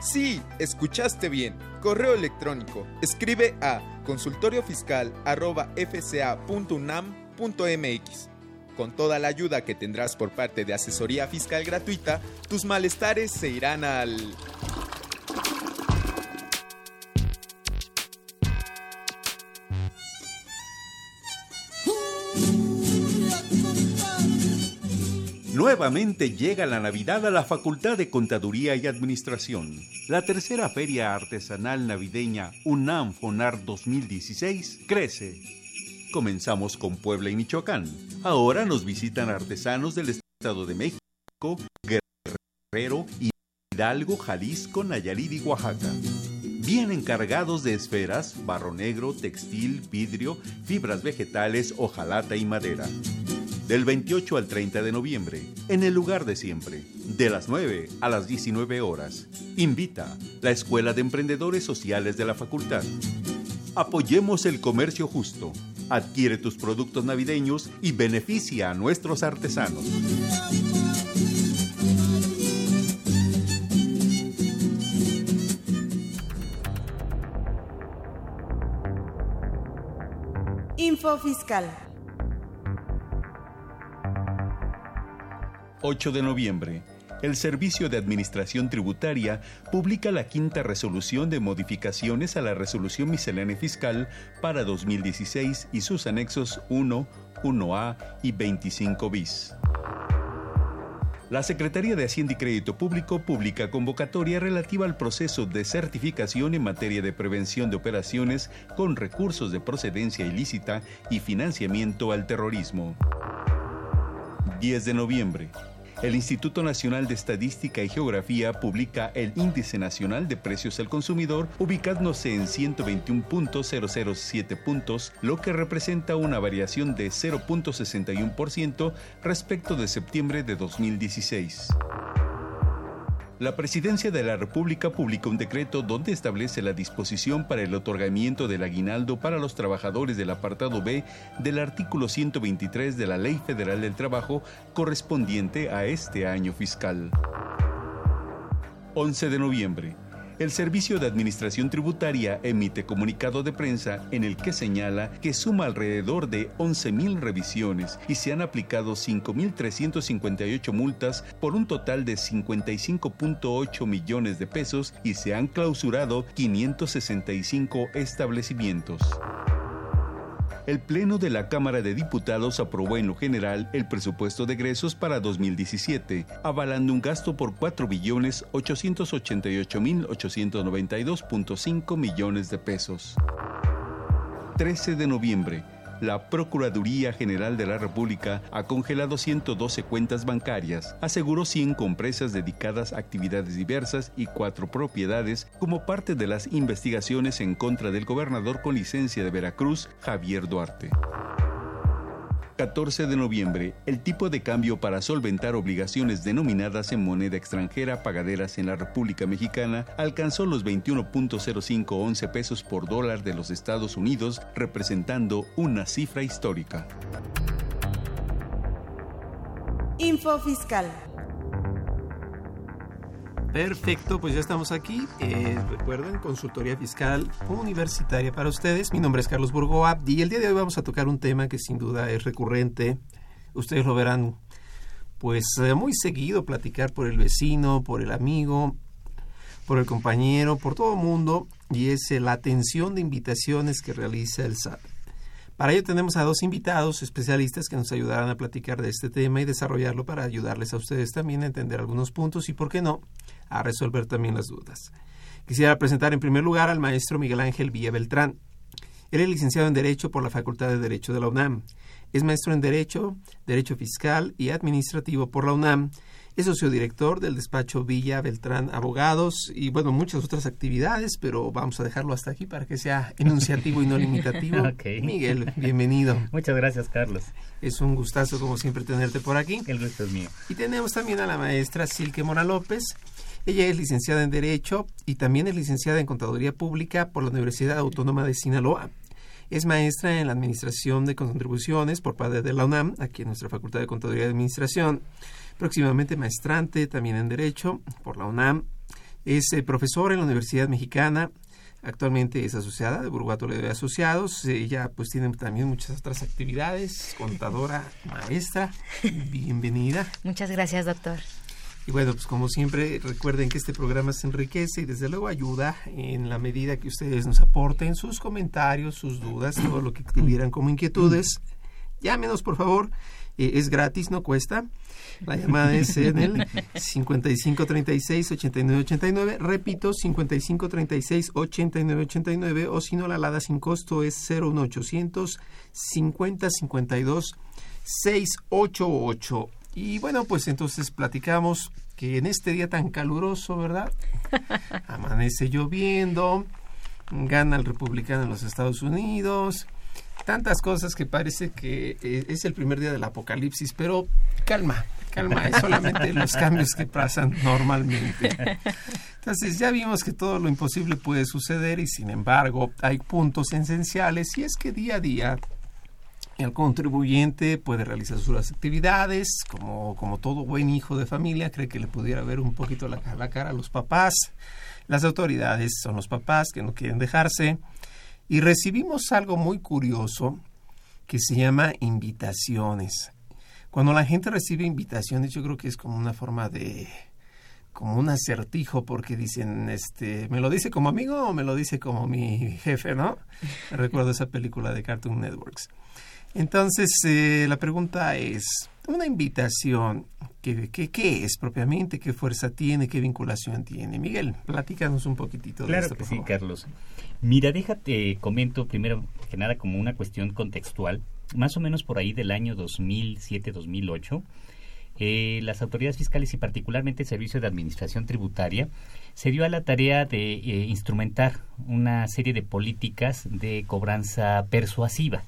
Sí, escuchaste bien. Correo electrónico. Escribe a consultoriofiscal@fca.unam.mx. Con toda la ayuda que tendrás por parte de asesoría fiscal gratuita, tus malestares se irán al Nuevamente llega la Navidad a la Facultad de Contaduría y Administración. La tercera feria artesanal navideña UNAM FONAR 2016 crece. Comenzamos con Puebla y Michoacán. Ahora nos visitan artesanos del Estado de México, Guerrero, Hidalgo, Jalisco, Nayarit y Oaxaca. Vienen cargados de esferas, barro negro, textil, vidrio, fibras vegetales, hojalata y madera del 28 al 30 de noviembre, en el lugar de siempre, de las 9 a las 19 horas. Invita la Escuela de Emprendedores Sociales de la Facultad. Apoyemos el comercio justo. Adquiere tus productos navideños y beneficia a nuestros artesanos. Info Fiscal. 8 de noviembre, el Servicio de Administración Tributaria publica la quinta resolución de modificaciones a la Resolución Miscelánea Fiscal para 2016 y sus anexos 1, 1A y 25 bis. La Secretaría de Hacienda y Crédito Público publica convocatoria relativa al proceso de certificación en materia de prevención de operaciones con recursos de procedencia ilícita y financiamiento al terrorismo. 10 de noviembre. El Instituto Nacional de Estadística y Geografía publica el Índice Nacional de Precios al Consumidor, ubicándose en 121.007 puntos, lo que representa una variación de 0.61% respecto de septiembre de 2016. La Presidencia de la República publica un decreto donde establece la disposición para el otorgamiento del aguinaldo para los trabajadores del apartado B del artículo 123 de la Ley Federal del Trabajo correspondiente a este año fiscal. 11 de noviembre. El Servicio de Administración Tributaria emite comunicado de prensa en el que señala que suma alrededor de 11.000 revisiones y se han aplicado 5.358 multas por un total de 55.8 millones de pesos y se han clausurado 565 establecimientos. El Pleno de la Cámara de Diputados aprobó en lo general el presupuesto de egresos para 2017, avalando un gasto por 4.888.892.5 millones de pesos. 13 de noviembre. La Procuraduría General de la República ha congelado 112 cuentas bancarias, aseguró 100 compresas dedicadas a actividades diversas y cuatro propiedades como parte de las investigaciones en contra del gobernador con licencia de Veracruz, Javier Duarte. 14 de noviembre, el tipo de cambio para solventar obligaciones denominadas en moneda extranjera pagaderas en la República Mexicana alcanzó los 21.0511 pesos por dólar de los Estados Unidos, representando una cifra histórica. Info Fiscal. Perfecto, pues ya estamos aquí. Eh, recuerden, consultoría fiscal universitaria para ustedes. Mi nombre es Carlos Burgoa y el día de hoy vamos a tocar un tema que sin duda es recurrente. Ustedes lo verán pues eh, muy seguido platicar por el vecino, por el amigo, por el compañero, por todo el mundo y es eh, la atención de invitaciones que realiza el SAT. Para ello tenemos a dos invitados especialistas que nos ayudarán a platicar de este tema y desarrollarlo para ayudarles a ustedes también a entender algunos puntos y, por qué no, a resolver también las dudas. Quisiera presentar en primer lugar al maestro Miguel Ángel Villa Beltrán. Él es licenciado en Derecho por la Facultad de Derecho de la UNAM. Es maestro en Derecho, Derecho Fiscal y Administrativo por la UNAM. Es sociodirector del despacho Villa Beltrán Abogados y, bueno, muchas otras actividades, pero vamos a dejarlo hasta aquí para que sea enunciativo y no limitativo. Miguel, bienvenido. Muchas gracias, Carlos. Es un gustazo, como siempre, tenerte por aquí. El gusto es mío. Y tenemos también a la maestra Silke Mora López. Ella es licenciada en Derecho y también es licenciada en Contaduría Pública por la Universidad Autónoma de Sinaloa. Es maestra en la Administración de Contribuciones por parte de la UNAM, aquí en nuestra Facultad de Contaduría y Administración. Próximamente maestrante también en Derecho por la UNAM. Es eh, profesora en la Universidad Mexicana. Actualmente es asociada de Burguato de Asociados. Ella pues tiene también muchas otras actividades. Contadora, maestra. Bienvenida. Muchas gracias, doctor. Y bueno, pues como siempre, recuerden que este programa se enriquece y desde luego ayuda en la medida que ustedes nos aporten sus comentarios, sus dudas, todo lo que tuvieran como inquietudes. Llámenos, por favor. Eh, es gratis, no cuesta. La llamada es en el 5536-8989. Repito, 5536-8989. O si no, la alada sin costo es 01800 5052 688. Y bueno, pues entonces platicamos que en este día tan caluroso, ¿verdad? Amanece lloviendo, gana el republicano en los Estados Unidos, tantas cosas que parece que eh, es el primer día del apocalipsis, pero calma, calma, es solamente los cambios que pasan normalmente. Entonces ya vimos que todo lo imposible puede suceder y sin embargo hay puntos esenciales y es que día a día el contribuyente puede realizar sus actividades, como, como todo buen hijo de familia, cree que le pudiera ver un poquito la, la cara a los papás. Las autoridades son los papás que no quieren dejarse. Y recibimos algo muy curioso que se llama invitaciones. Cuando la gente recibe invitaciones, yo creo que es como una forma de como un acertijo porque dicen, este, ¿me lo dice como amigo o me lo dice como mi jefe, no? Recuerdo esa película de Cartoon Networks. Entonces, eh, la pregunta es, una invitación, ¿qué, qué, es propiamente? ¿Qué fuerza tiene? ¿Qué vinculación tiene? Miguel, platícanos un poquitito claro de esto, que por sí, favor. Carlos. Mira, déjate, comento primero que nada como una cuestión contextual. Más o menos por ahí del año 2007-2008, eh, las autoridades fiscales y particularmente el Servicio de Administración Tributaria se dio a la tarea de eh, instrumentar una serie de políticas de cobranza persuasiva.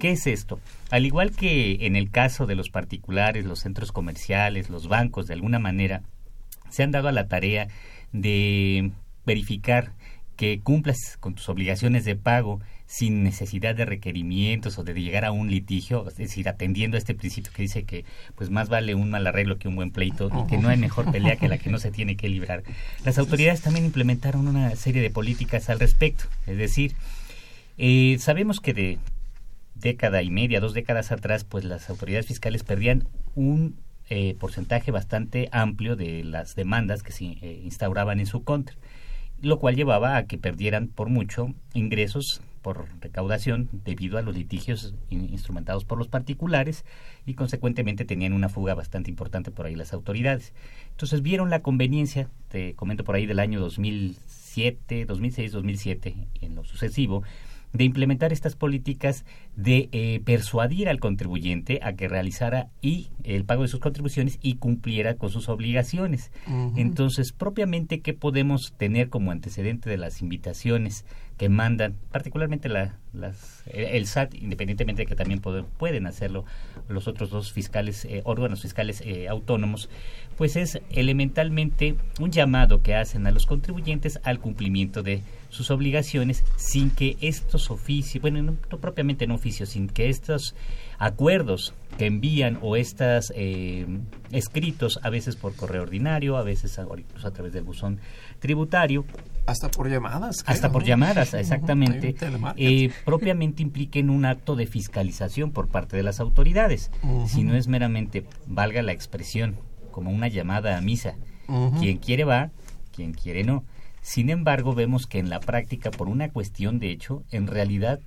¿Qué es esto? Al igual que en el caso de los particulares, los centros comerciales, los bancos, de alguna manera, se han dado a la tarea de verificar que cumplas con tus obligaciones de pago sin necesidad de requerimientos o de llegar a un litigio, es decir, atendiendo a este principio que dice que pues más vale un mal arreglo que un buen pleito y que no hay mejor pelea que la que no se tiene que librar. Las autoridades también implementaron una serie de políticas al respecto, es decir, eh, sabemos que de década y media, dos décadas atrás, pues las autoridades fiscales perdían un eh, porcentaje bastante amplio de las demandas que se eh, instauraban en su contra, lo cual llevaba a que perdieran por mucho ingresos por recaudación debido a los litigios in instrumentados por los particulares y consecuentemente tenían una fuga bastante importante por ahí las autoridades. Entonces vieron la conveniencia, te comento por ahí del año 2007, 2006, 2007, en lo sucesivo, de implementar estas políticas de eh, persuadir al contribuyente a que realizara y el pago de sus contribuciones y cumpliera con sus obligaciones. Entonces, propiamente, ¿qué podemos tener como antecedente de las invitaciones que mandan, particularmente la, las, el SAT, independientemente de que también pueden hacerlo los otros dos fiscales, eh, órganos fiscales eh, autónomos, pues es elementalmente un llamado que hacen a los contribuyentes al cumplimiento de sus obligaciones sin que estos oficios, bueno, no, propiamente en sin que estos acuerdos que envían o estos eh, escritos, a veces por correo ordinario, a veces a través del buzón tributario, hasta por llamadas. hasta por llamadas, exactamente. eh, propiamente impliquen un acto de fiscalización por parte de las autoridades. Si no es meramente, valga la expresión, como una llamada a misa. Quien quiere va, quien quiere no. Sin embargo, vemos que en la práctica, por una cuestión de hecho, en realidad,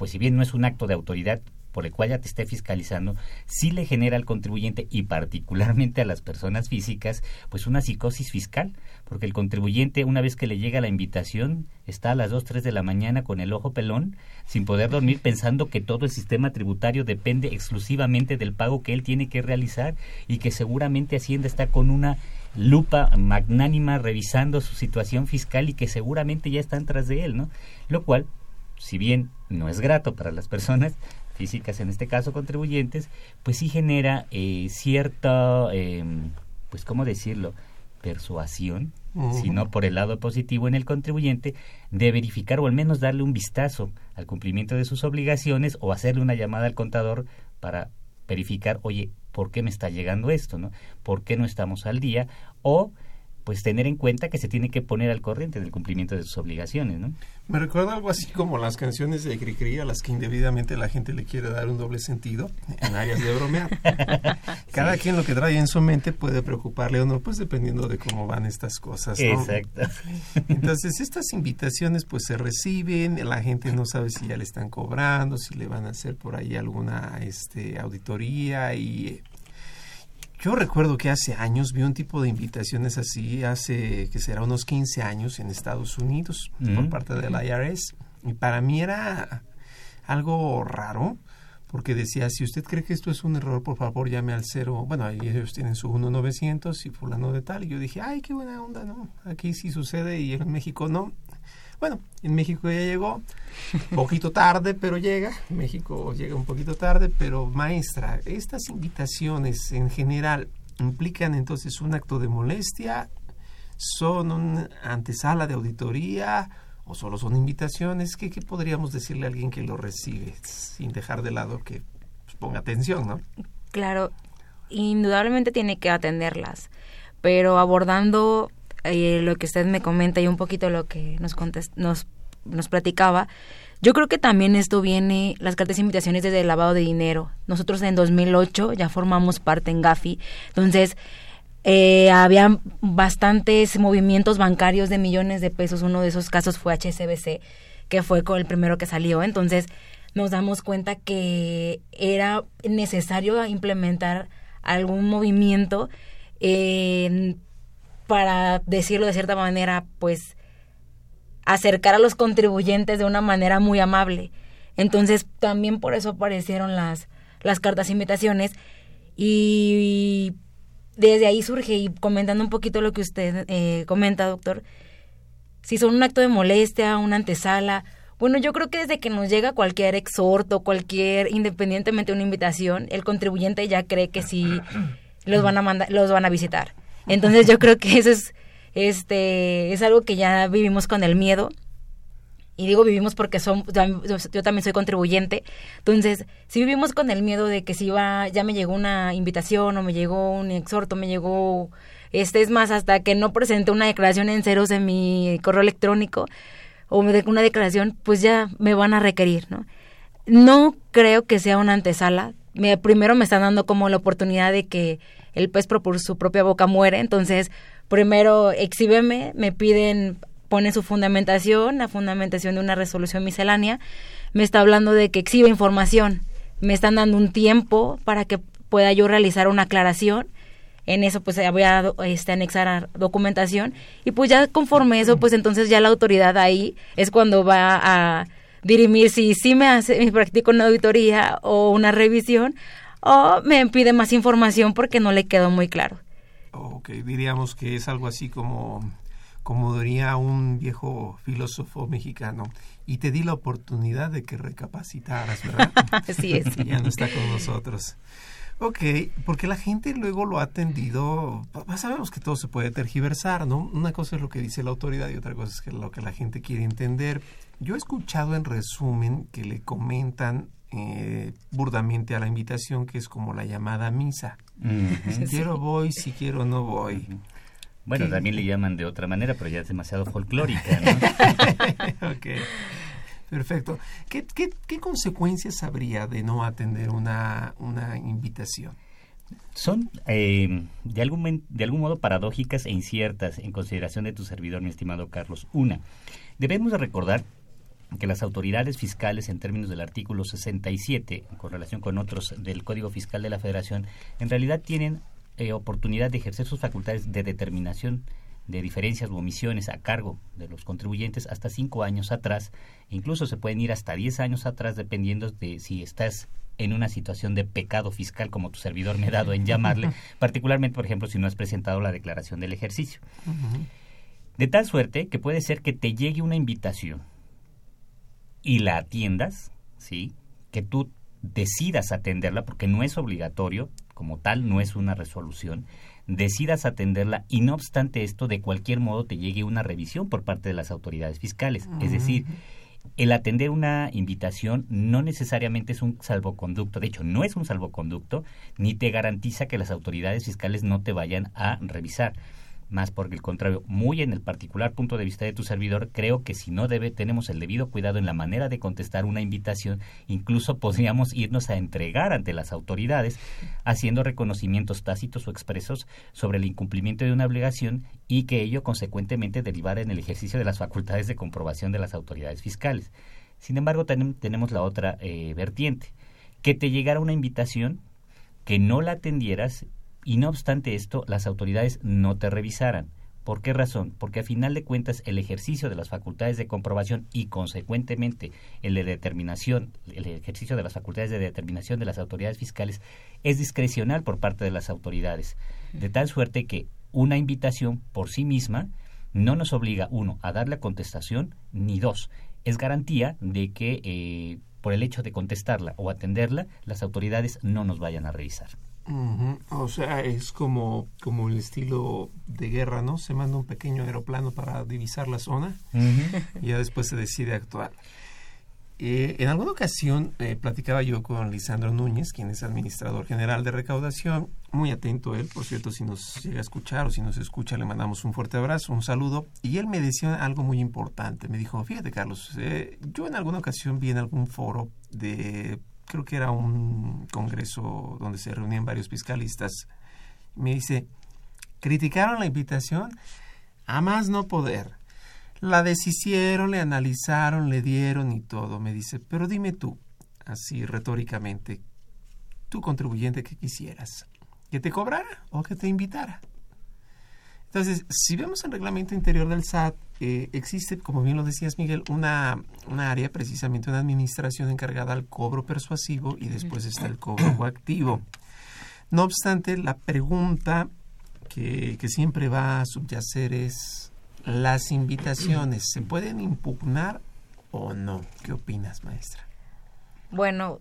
pues si bien no es un acto de autoridad por el cual ya te esté fiscalizando, sí le genera al contribuyente y particularmente a las personas físicas, pues una psicosis fiscal, porque el contribuyente una vez que le llega la invitación está a las 2, 3 de la mañana con el ojo pelón, sin poder dormir pensando que todo el sistema tributario depende exclusivamente del pago que él tiene que realizar y que seguramente Hacienda está con una lupa magnánima revisando su situación fiscal y que seguramente ya están tras de él, ¿no? Lo cual, si bien no es grato para las personas, físicas, en este caso contribuyentes, pues sí genera eh, cierta, em, pues cómo decirlo, persuasión, sino por el lado positivo en el contribuyente, de verificar o al menos darle un vistazo al cumplimiento de sus obligaciones o hacerle una llamada al contador para verificar, oye, ¿por qué me está llegando esto? ¿no? ¿Por qué no estamos al día? O pues tener en cuenta que se tiene que poner al corriente del cumplimiento de sus obligaciones, ¿no? Me recuerda algo así como las canciones de Cricri a las que indebidamente la gente le quiere dar un doble sentido en áreas de bromear. Cada quien lo que trae en su mente puede preocuparle o no, pues dependiendo de cómo van estas cosas, ¿no? Exacto. Entonces, estas invitaciones pues se reciben, la gente no sabe si ya le están cobrando, si le van a hacer por ahí alguna este auditoría y yo recuerdo que hace años vi un tipo de invitaciones así, hace que será unos 15 años en Estados Unidos por parte del IRS. Y para mí era algo raro, porque decía, si usted cree que esto es un error, por favor llame al cero. Bueno, ahí ellos tienen su 1900 y fulano de tal. Y yo dije, ay, qué buena onda, ¿no? Aquí sí sucede y en México no. Bueno, en México ya llegó, poquito tarde, pero llega. México llega un poquito tarde, pero maestra, estas invitaciones en general implican entonces un acto de molestia, son una antesala de auditoría o solo son invitaciones. ¿Qué, qué podríamos decirle a alguien que lo recibe sin dejar de lado que pues, ponga atención, no? Claro, indudablemente tiene que atenderlas, pero abordando eh, lo que usted me comenta y un poquito lo que nos, nos, nos platicaba, yo creo que también esto viene, las cartas de invitaciones desde el lavado de dinero. Nosotros en 2008 ya formamos parte en Gafi, entonces eh, había bastantes movimientos bancarios de millones de pesos. Uno de esos casos fue HSBC, que fue el primero que salió. Entonces nos damos cuenta que era necesario implementar algún movimiento eh, para decirlo de cierta manera, pues acercar a los contribuyentes de una manera muy amable. Entonces, también por eso aparecieron las, las cartas invitaciones y desde ahí surge, y comentando un poquito lo que usted eh, comenta, doctor, si son un acto de molestia, una antesala, bueno, yo creo que desde que nos llega cualquier exhorto, cualquier, independientemente de una invitación, el contribuyente ya cree que sí los van a mandar, los van a visitar. Entonces yo creo que eso es, este, es algo que ya vivimos con el miedo. Y digo vivimos porque son, yo también soy contribuyente. Entonces, si vivimos con el miedo de que si va, ya me llegó una invitación o me llegó un exhorto, me llegó, este es más, hasta que no presente una declaración en ceros en mi correo electrónico o me una declaración, pues ya me van a requerir, ¿no? No creo que sea una antesala. Me, primero me están dando como la oportunidad de que el pez por su propia boca muere. Entonces, primero exhíbeme, me piden, ponen su fundamentación, la fundamentación de una resolución miscelánea. Me está hablando de que exhiba información. Me están dando un tiempo para que pueda yo realizar una aclaración. En eso pues voy a este, anexar documentación y pues ya conforme eso pues entonces ya la autoridad ahí es cuando va a dirimir si sí me hace, me practico una auditoría o una revisión o me pide más información porque no le quedó muy claro. Ok, diríamos que es algo así como como diría un viejo filósofo mexicano, y te di la oportunidad de que recapacitaras, ¿verdad? Así es. Y ya no está con nosotros. Ok, porque la gente luego lo ha atendido, sabemos que todo se puede tergiversar, ¿no? Una cosa es lo que dice la autoridad y otra cosa es que lo que la gente quiere entender. Yo he escuchado en resumen que le comentan eh, burdamente a la invitación que es como la llamada misa. Si quiero voy, si quiero no voy. Bueno, también le llaman de otra manera, pero ya es demasiado folclórica, ¿no? ok. Perfecto. ¿Qué, qué, qué consecuencias habría de no atender una, una invitación? Son eh, de, algún, de algún modo paradójicas e inciertas en consideración de tu servidor, mi estimado Carlos. Una, debemos de recordar que las autoridades fiscales en términos del artículo 67, con relación con otros del Código Fiscal de la Federación, en realidad tienen eh, oportunidad de ejercer sus facultades de determinación de diferencias u omisiones a cargo de los contribuyentes hasta cinco años atrás. Incluso se pueden ir hasta diez años atrás dependiendo de si estás en una situación de pecado fiscal, como tu servidor me ha dado en llamarle, particularmente, por ejemplo, si no has presentado la declaración del ejercicio. De tal suerte que puede ser que te llegue una invitación y la atiendas, ¿sí? Que tú decidas atenderla, porque no es obligatorio, como tal, no es una resolución, decidas atenderla y no obstante esto, de cualquier modo te llegue una revisión por parte de las autoridades fiscales. Es decir, el atender una invitación no necesariamente es un salvoconducto, de hecho no es un salvoconducto, ni te garantiza que las autoridades fiscales no te vayan a revisar más por el contrario, muy en el particular punto de vista de tu servidor, creo que si no debe, tenemos el debido cuidado en la manera de contestar una invitación, incluso podríamos irnos a entregar ante las autoridades, haciendo reconocimientos tácitos o expresos sobre el incumplimiento de una obligación y que ello consecuentemente derivara en el ejercicio de las facultades de comprobación de las autoridades fiscales. Sin embargo, tenemos la otra eh, vertiente, que te llegara una invitación que no la atendieras y no obstante esto, las autoridades no te revisaran. ¿Por qué razón? Porque a final de cuentas el ejercicio de las facultades de comprobación y consecuentemente el de determinación, el ejercicio de las facultades de determinación de las autoridades fiscales es discrecional por parte de las autoridades. De tal suerte que una invitación por sí misma no nos obliga, uno, a dar la contestación, ni dos, es garantía de que eh, por el hecho de contestarla o atenderla, las autoridades no nos vayan a revisar. O sea, es como, como el estilo de guerra, ¿no? Se manda un pequeño aeroplano para divisar la zona y ya después se decide actuar. Eh, en alguna ocasión eh, platicaba yo con Lisandro Núñez, quien es administrador general de recaudación, muy atento él, por cierto, si nos llega a escuchar o si nos escucha le mandamos un fuerte abrazo, un saludo, y él me decía algo muy importante, me dijo, fíjate Carlos, eh, yo en alguna ocasión vi en algún foro de creo que era un congreso donde se reunían varios fiscalistas, me dice, criticaron la invitación a más no poder. La deshicieron, le analizaron, le dieron y todo. Me dice, pero dime tú, así retóricamente, tu contribuyente que quisieras, que te cobrara o que te invitara. Entonces, si vemos el reglamento interior del SAT, eh, existe, como bien lo decías Miguel, una, una área, precisamente una administración encargada al cobro persuasivo y después está el cobro coactivo. No obstante, la pregunta que, que siempre va a subyacer es, ¿las invitaciones se pueden impugnar o no? ¿Qué opinas, maestra? Bueno,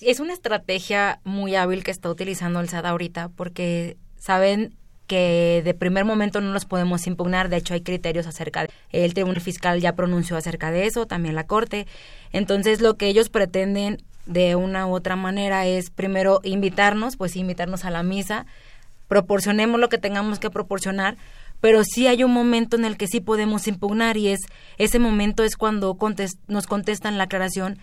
es una estrategia muy hábil que está utilizando el SAT ahorita porque saben que de primer momento no los podemos impugnar, de hecho hay criterios acerca de el Tribunal Fiscal ya pronunció acerca de eso, también la Corte. Entonces, lo que ellos pretenden de una u otra manera es primero invitarnos, pues invitarnos a la misa, proporcionemos lo que tengamos que proporcionar, pero sí hay un momento en el que sí podemos impugnar y es ese momento es cuando nos contestan la aclaración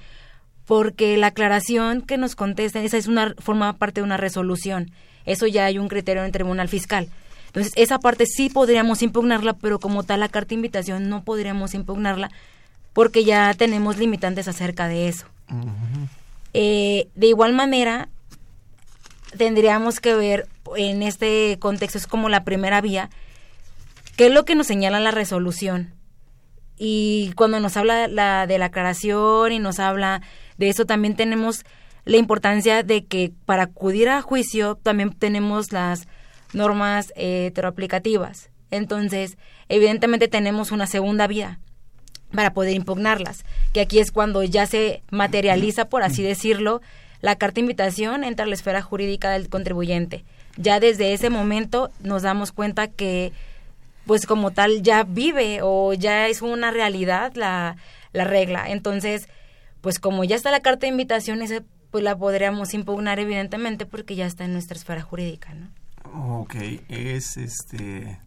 porque la aclaración que nos contestan esa es una forma parte de una resolución eso ya hay un criterio en el tribunal fiscal. Entonces, esa parte sí podríamos impugnarla, pero como tal la carta de invitación no podríamos impugnarla porque ya tenemos limitantes acerca de eso. Eh, de igual manera, tendríamos que ver en este contexto, es como la primera vía, qué es lo que nos señala la resolución. Y cuando nos habla la, de la aclaración y nos habla de eso, también tenemos la importancia de que para acudir a juicio también tenemos las normas eh, heteroaplicativas. Entonces, evidentemente tenemos una segunda vida para poder impugnarlas, que aquí es cuando ya se materializa, por así decirlo, la carta de invitación entra a la esfera jurídica del contribuyente. Ya desde ese momento nos damos cuenta que, pues como tal, ya vive o ya es una realidad la, la regla. Entonces, pues como ya está la carta de invitación, ese, pues la podríamos impugnar evidentemente porque ya está en nuestra esfera jurídica, ¿no? Ok, es este...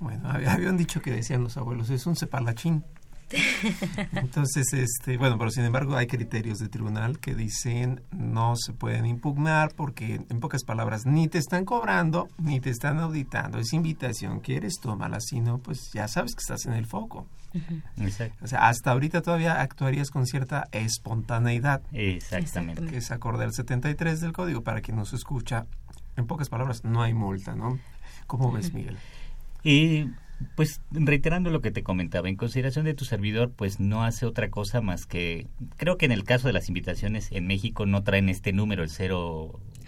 Bueno, habían dicho que decían los abuelos, es un cepalachín. Entonces, este, bueno, pero sin embargo hay criterios de tribunal que dicen no se pueden impugnar porque, en pocas palabras, ni te están cobrando ni te están auditando. Es invitación, quieres, tómala, si no, pues ya sabes que estás en el foco. O sea, hasta ahorita todavía actuarías con cierta espontaneidad. Exactamente. Que es acorde al 73 del código, para quien nos escucha. En pocas palabras, no hay multa, ¿no? ¿Cómo ves, Miguel? Y pues reiterando lo que te comentaba, en consideración de tu servidor, pues no hace otra cosa más que, creo que en el caso de las invitaciones en México no traen este número, el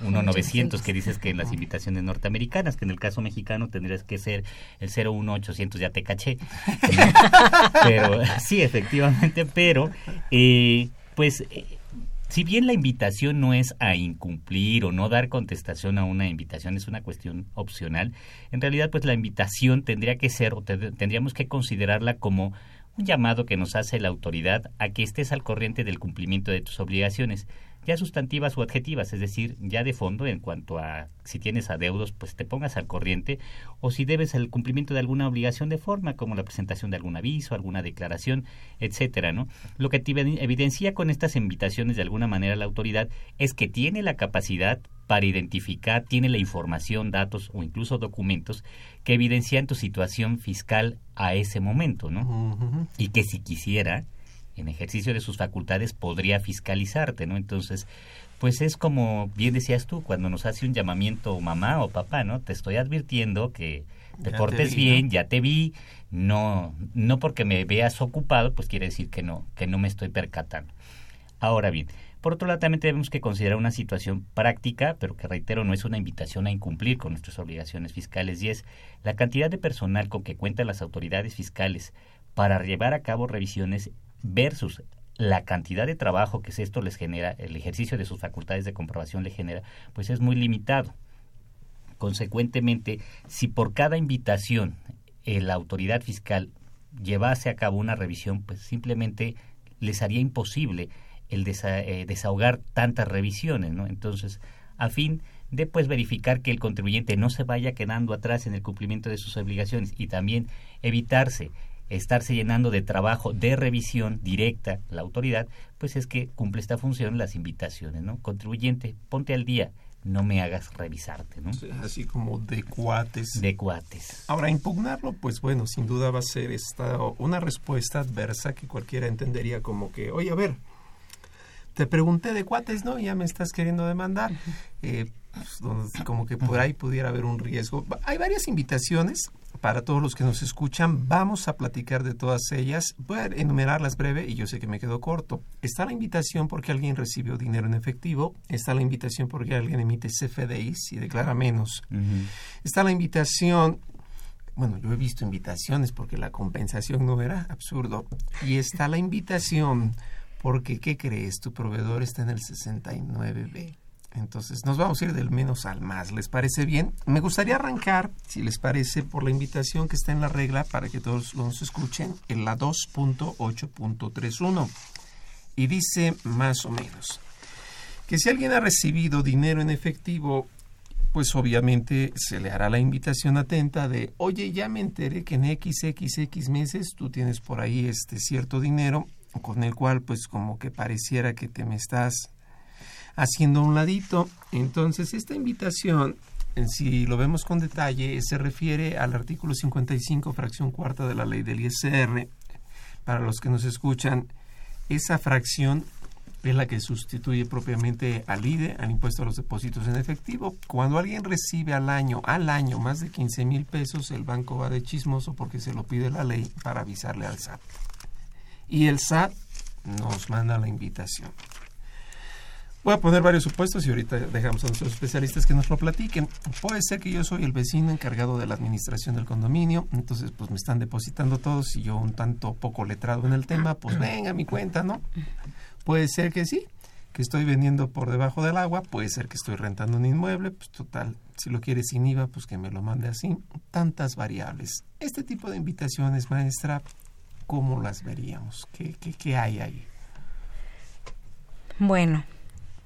01900 que dices que en las invitaciones norteamericanas, que en el caso mexicano tendrías que ser el 01800, ya te caché. pero sí, efectivamente, pero eh, pues si bien la invitación no es a incumplir o no dar contestación a una invitación, es una cuestión opcional, en realidad pues la invitación tendría que ser o tendríamos que considerarla como un llamado que nos hace la autoridad a que estés al corriente del cumplimiento de tus obligaciones ya sustantivas o adjetivas, es decir, ya de fondo en cuanto a si tienes adeudos, pues te pongas al corriente, o si debes el cumplimiento de alguna obligación de forma, como la presentación de algún aviso, alguna declaración, etcétera, ¿no? Lo que te evidencia con estas invitaciones de alguna manera la autoridad es que tiene la capacidad para identificar, tiene la información, datos o incluso documentos que evidencian tu situación fiscal a ese momento, ¿no? Y que si quisiera, en ejercicio de sus facultades podría fiscalizarte, ¿no? Entonces, pues es como bien decías tú, cuando nos hace un llamamiento mamá o papá, ¿no? Te estoy advirtiendo que te portes bien, ya te vi, no no porque me veas ocupado, pues quiere decir que no, que no me estoy percatando. Ahora bien, por otro lado, también tenemos que considerar una situación práctica, pero que reitero, no es una invitación a incumplir con nuestras obligaciones fiscales, y es la cantidad de personal con que cuentan las autoridades fiscales para llevar a cabo revisiones versus la cantidad de trabajo que esto les genera, el ejercicio de sus facultades de comprobación le genera, pues es muy limitado. Consecuentemente, si por cada invitación eh, la autoridad fiscal llevase a cabo una revisión, pues simplemente les haría imposible el eh, desahogar tantas revisiones, ¿no? Entonces, a fin de pues verificar que el contribuyente no se vaya quedando atrás en el cumplimiento de sus obligaciones y también evitarse estarse llenando de trabajo de revisión directa la autoridad, pues es que cumple esta función las invitaciones, ¿no? Contribuyente, ponte al día, no me hagas revisarte, ¿no? así como de cuates. De cuates. Ahora, impugnarlo, pues bueno, sin duda va a ser esta, una respuesta adversa que cualquiera entendería como que, oye, a ver, te pregunté de cuates, ¿no? Ya me estás queriendo demandar. Eh, pues, como que por ahí pudiera haber un riesgo. Hay varias invitaciones para todos los que nos escuchan. Vamos a platicar de todas ellas. Voy a enumerarlas breve y yo sé que me quedo corto. Está la invitación porque alguien recibió dinero en efectivo. Está la invitación porque alguien emite CFDIs y declara menos. Está la invitación bueno, yo he visto invitaciones porque la compensación no era absurdo. Y está la invitación porque, ¿qué crees? Tu proveedor está en el 69B. Entonces nos vamos a ir del menos al más. ¿Les parece bien? Me gustaría arrancar, si les parece, por la invitación que está en la regla para que todos nos escuchen, en la 2.8.31. Y dice más o menos que si alguien ha recibido dinero en efectivo, pues obviamente se le hará la invitación atenta de, oye, ya me enteré que en XXX meses tú tienes por ahí este cierto dinero con el cual pues como que pareciera que te me estás haciendo un ladito. Entonces, esta invitación, si lo vemos con detalle, se refiere al artículo 55, fracción cuarta de la ley del ISR. Para los que nos escuchan, esa fracción es la que sustituye propiamente al IDE, al impuesto a los depósitos en efectivo. Cuando alguien recibe al año, al año, más de 15 mil pesos, el banco va de chismoso porque se lo pide la ley para avisarle al SAT. Y el SAT nos manda la invitación. Voy a poner varios supuestos y ahorita dejamos a nuestros especialistas que nos lo platiquen. Puede ser que yo soy el vecino encargado de la administración del condominio, entonces pues me están depositando todos y yo un tanto poco letrado en el tema, pues venga mi cuenta, ¿no? Puede ser que sí, que estoy vendiendo por debajo del agua, puede ser que estoy rentando un inmueble, pues total, si lo quiere sin IVA, pues que me lo mande así. Tantas variables. Este tipo de invitaciones, maestra, ¿cómo las veríamos? ¿Qué, qué, qué hay ahí? Bueno,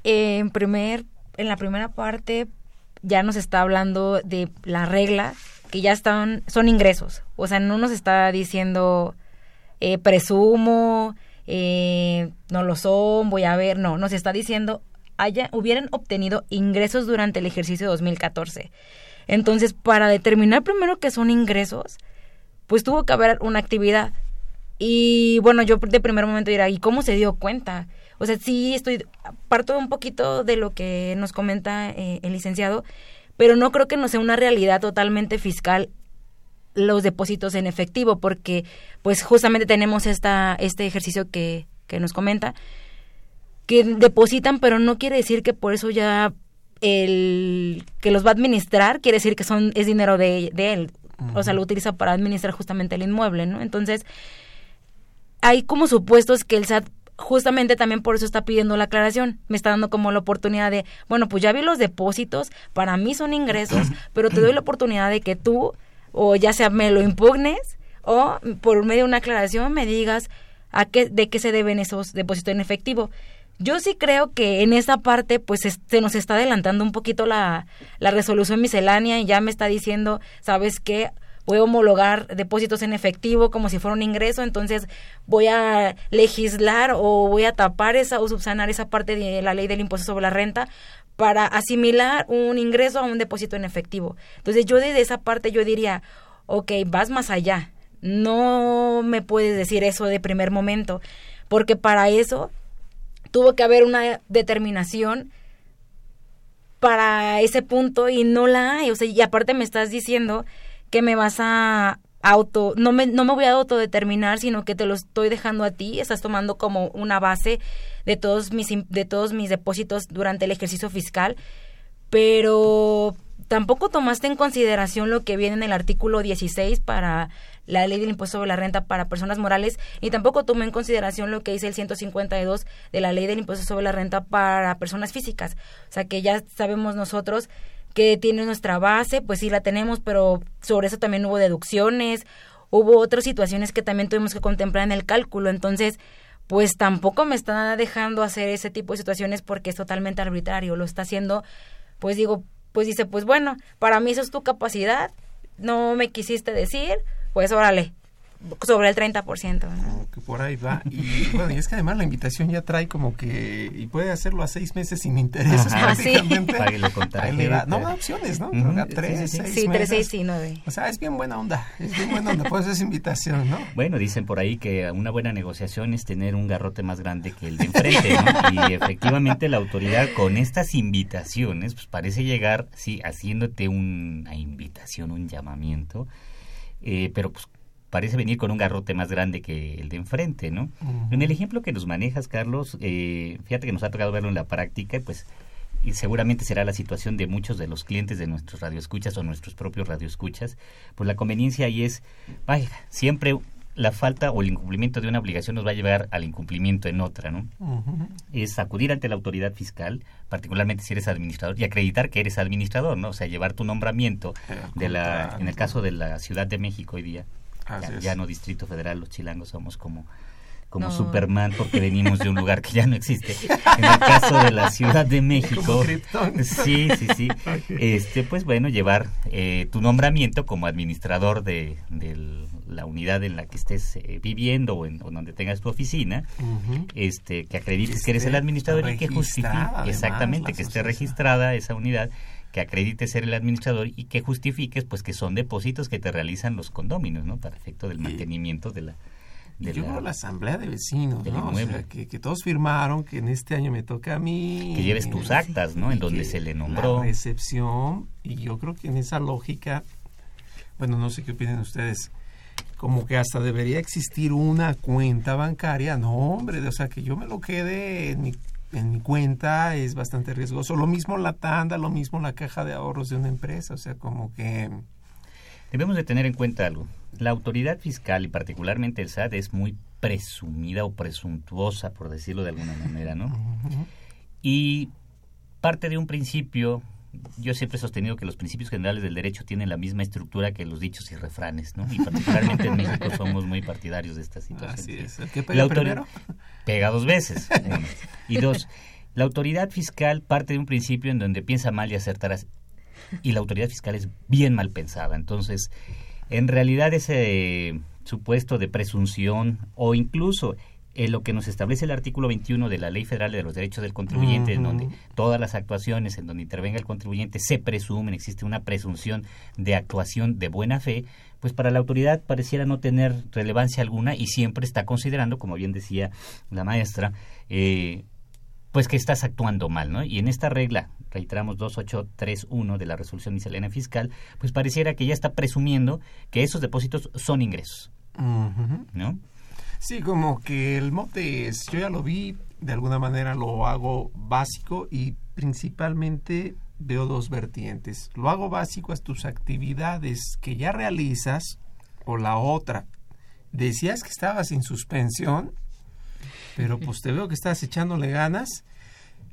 en primer, en la primera parte ya nos está hablando de la regla que ya están, son ingresos. O sea, no nos está diciendo eh, presumo, eh, no lo son, voy a ver, no, nos está diciendo haya, hubieran obtenido ingresos durante el ejercicio 2014. Entonces, para determinar primero qué son ingresos, pues tuvo que haber una actividad. Y bueno, yo de primer momento dirá, ¿y cómo se dio cuenta? O sea, sí estoy, parto un poquito de lo que nos comenta eh, el licenciado, pero no creo que no sea una realidad totalmente fiscal los depósitos en efectivo, porque pues justamente tenemos esta, este ejercicio que, que nos comenta, que depositan, pero no quiere decir que por eso ya el que los va a administrar quiere decir que son es dinero de, de él. O sea, lo utiliza para administrar justamente el inmueble, ¿no? Entonces, hay como supuestos que el SAT justamente también por eso está pidiendo la aclaración. Me está dando como la oportunidad de, bueno, pues ya vi los depósitos, para mí son ingresos, pero te doy la oportunidad de que tú, o ya sea me lo impugnes, o por medio de una aclaración me digas a qué, de qué se deben esos depósitos en efectivo. Yo sí creo que en esa parte, pues se nos está adelantando un poquito la, la resolución miscelánea y ya me está diciendo, ¿sabes qué? Voy a homologar depósitos en efectivo como si fuera un ingreso, entonces voy a legislar o voy a tapar esa o subsanar esa parte de la ley del impuesto sobre la renta para asimilar un ingreso a un depósito en efectivo. Entonces yo desde esa parte yo diría, ok, vas más allá, no me puedes decir eso de primer momento, porque para eso tuvo que haber una determinación para ese punto y no la hay. O sea, y aparte me estás diciendo que me vas a auto, no me, no me voy a autodeterminar, sino que te lo estoy dejando a ti, estás tomando como una base de todos mis, de todos mis depósitos durante el ejercicio fiscal, pero tampoco tomaste en consideración lo que viene en el artículo 16 para la ley del impuesto sobre la renta para personas morales y tampoco tomé en consideración lo que dice el 152 de la ley del impuesto sobre la renta para personas físicas. O sea que ya sabemos nosotros que tiene nuestra base, pues sí la tenemos, pero sobre eso también hubo deducciones, hubo otras situaciones que también tuvimos que contemplar en el cálculo, entonces pues tampoco me está dejando hacer ese tipo de situaciones porque es totalmente arbitrario, lo está haciendo, pues digo, pues dice, pues bueno, para mí eso es tu capacidad, no me quisiste decir, pues órale, sobre el 30%. ¿no? que por ahí va. Y bueno, y es que además la invitación ya trae como que, y puede hacerlo a seis meses sin intereses Ajá, prácticamente. Sí. Con tarjeta. No da opciones, ¿no? Uh -huh. a tres, sí, sí, seis sí, meses. tres, seis y nueve. O sea, es bien buena onda, es bien buena onda, pues es invitación, ¿no? Bueno, dicen por ahí que una buena negociación es tener un garrote más grande que el de enfrente, ¿no? Y efectivamente la autoridad con estas invitaciones, pues parece llegar, sí, haciéndote una invitación, un llamamiento, eh, pero pues parece venir con un garrote más grande que el de enfrente, ¿no? Uh -huh. En el ejemplo que nos manejas, Carlos, eh, fíjate que nos ha tocado verlo en la práctica, pues y seguramente será la situación de muchos de los clientes de nuestros radioescuchas o nuestros propios radioescuchas, pues la conveniencia ahí es, vaya, siempre la falta o el incumplimiento de una obligación nos va a llevar al incumplimiento en otra, ¿no? Uh -huh. Es acudir ante la autoridad fiscal, particularmente si eres administrador, y acreditar que eres administrador, ¿no? O sea, llevar tu nombramiento de la, en el caso de la Ciudad de México hoy día, ya, ya, no Distrito Federal, los chilangos somos como como No. Superman porque venimos de un lugar que ya no existe. En el caso de la Ciudad de México, sí, sí, sí. Este, pues bueno, llevar eh, tu nombramiento como administrador de, de, la unidad en la que estés eh, viviendo o, en, o donde tengas tu oficina, Uh -huh. este, que acredites Que que eres el administrador y que justifique, además, exactamente, que esté registrada esa unidad que acredite ser el administrador y que justifiques pues que son depósitos que te realizan los condóminos, ¿no? Para efecto del mantenimiento de la de yo creo la asamblea de vecinos, ¿no? O sea, que, que todos firmaron que en este año me toca a mí. que lleves tus actas, ¿no? En donde se le nombró. La recepción, y yo creo que en esa lógica, bueno, no sé qué opinan ustedes, como que hasta debería existir una cuenta bancaria. No, hombre, o sea, que yo me lo quede en mi en mi cuenta es bastante riesgoso. Lo mismo la tanda, lo mismo la caja de ahorros de una empresa, o sea, como que... Debemos de tener en cuenta algo. La autoridad fiscal y particularmente el SAT es muy presumida o presuntuosa, por decirlo de alguna manera, ¿no? Y parte de un principio, yo siempre he sostenido que los principios generales del derecho tienen la misma estructura que los dichos y refranes, ¿no? Y particularmente en México somos muy partidarios de esta situación. Así es. ¿El que pega primero? Pega dos veces. y dos, la autoridad fiscal parte de un principio en donde piensa mal y acertarás. Y la autoridad fiscal es bien mal pensada. Entonces, en realidad ese supuesto de presunción o incluso en lo que nos establece el artículo 21 de la Ley Federal de los Derechos del Contribuyente, en donde todas las actuaciones en donde intervenga el contribuyente se presumen, existe una presunción de actuación de buena fe, pues para la autoridad pareciera no tener relevancia alguna y siempre está considerando, como bien decía la maestra, eh, pues que estás actuando mal, ¿no? Y en esta regla, reiteramos 2831 de la resolución miscelánea fiscal, pues pareciera que ya está presumiendo que esos depósitos son ingresos, ¿no? Sí, como que el mote es, yo ya lo vi, de alguna manera lo hago básico y principalmente veo dos vertientes. Lo hago básico a tus actividades que ya realizas o la otra. Decías que estabas en suspensión, pero pues te veo que estás echándole ganas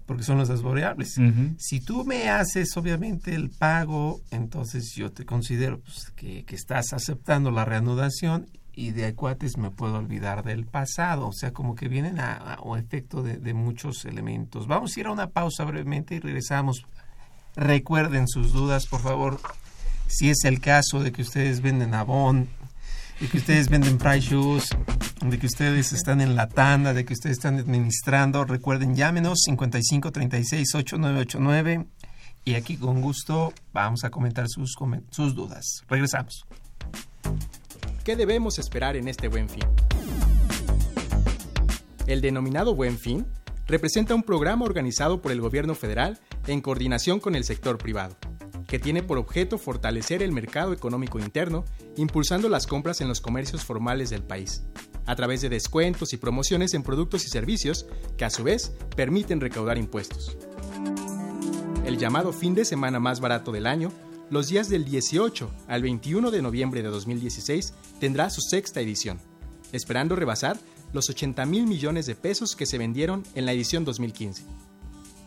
porque son las dos variables. Si tú me haces obviamente el pago, entonces yo te considero pues, que, que estás aceptando la reanudación y de cuates me puedo olvidar del pasado, o sea, como que vienen a, a, efecto de, de, muchos elementos. Vamos a ir a una pausa brevemente y regresamos. Recuerden sus dudas, por favor. Si es el caso de que ustedes venden Avon, de que ustedes venden Price Shoes, de que ustedes están en la tanda, de que ustedes están administrando, recuerden, llámenos 55 36 8989 y aquí con gusto vamos a comentar sus, sus dudas. Regresamos. ¿Qué debemos esperar en este buen fin? El denominado buen fin representa un programa organizado por el gobierno federal en coordinación con el sector privado, que tiene por objeto fortalecer el mercado económico interno, impulsando las compras en los comercios formales del país, a través de descuentos y promociones en productos y servicios que a su vez permiten recaudar impuestos. El llamado fin de semana más barato del año los días del 18 al 21 de noviembre de 2016 tendrá su sexta edición, esperando rebasar los 80 mil millones de pesos que se vendieron en la edición 2015.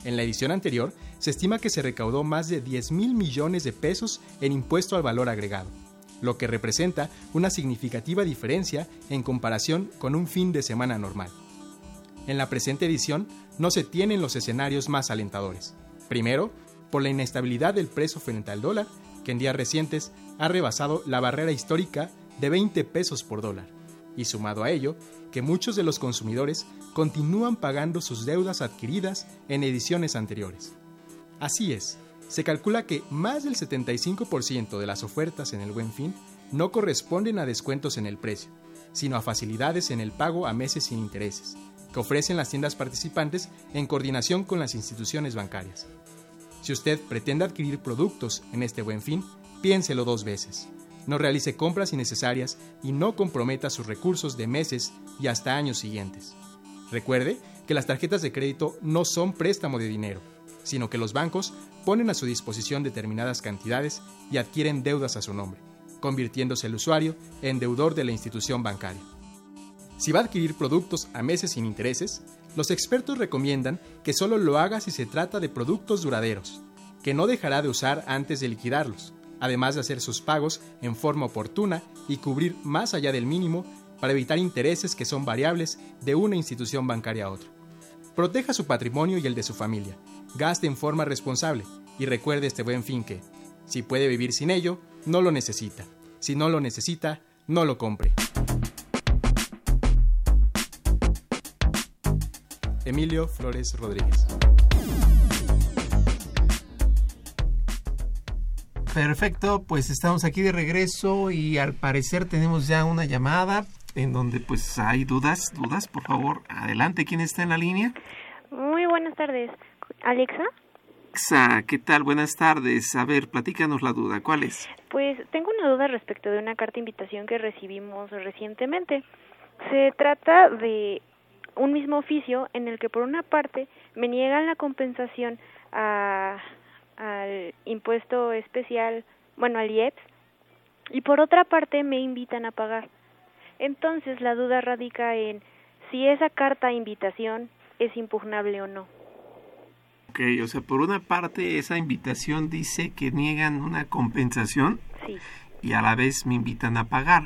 En la edición anterior, se estima que se recaudó más de 10 mil millones de pesos en impuesto al valor agregado, lo que representa una significativa diferencia en comparación con un fin de semana normal. En la presente edición no se tienen los escenarios más alentadores. Primero, por la inestabilidad del precio frente al dólar, que en días recientes ha rebasado la barrera histórica de 20 pesos por dólar, y sumado a ello, que muchos de los consumidores continúan pagando sus deudas adquiridas en ediciones anteriores. Así es, se calcula que más del 75% de las ofertas en el buen fin no corresponden a descuentos en el precio, sino a facilidades en el pago a meses sin intereses, que ofrecen las tiendas participantes en coordinación con las instituciones bancarias. Si usted pretende adquirir productos en este buen fin, piénselo dos veces. No realice compras innecesarias y no comprometa sus recursos de meses y hasta años siguientes. Recuerde que las tarjetas de crédito no son préstamo de dinero, sino que los bancos ponen a su disposición determinadas cantidades y adquieren deudas a su nombre, convirtiéndose el usuario en deudor de la institución bancaria. Si va a adquirir productos a meses sin intereses, los expertos recomiendan que solo lo haga si se trata de productos duraderos, que no dejará de usar antes de liquidarlos, además de hacer sus pagos en forma oportuna y cubrir más allá del mínimo para evitar intereses que son variables de una institución bancaria a otra. Proteja su patrimonio y el de su familia, gaste en forma responsable y recuerde este buen fin que, si puede vivir sin ello, no lo necesita. Si no lo necesita, no lo compre. Emilio Flores Rodríguez. Perfecto, pues estamos aquí de regreso y al parecer tenemos ya una llamada en donde pues hay dudas, dudas, por favor, adelante, ¿quién está en la línea? Muy buenas tardes, Alexa. Alexa, ¿qué tal? Buenas tardes. A ver, platícanos la duda, ¿cuál es? Pues tengo una duda respecto de una carta de invitación que recibimos recientemente. Se trata de un mismo oficio en el que por una parte me niegan la compensación a, al impuesto especial, bueno, al IEPS, y por otra parte me invitan a pagar. Entonces la duda radica en si esa carta invitación es impugnable o no. Ok, o sea, por una parte esa invitación dice que niegan una compensación Sí. y a la vez me invitan a pagar.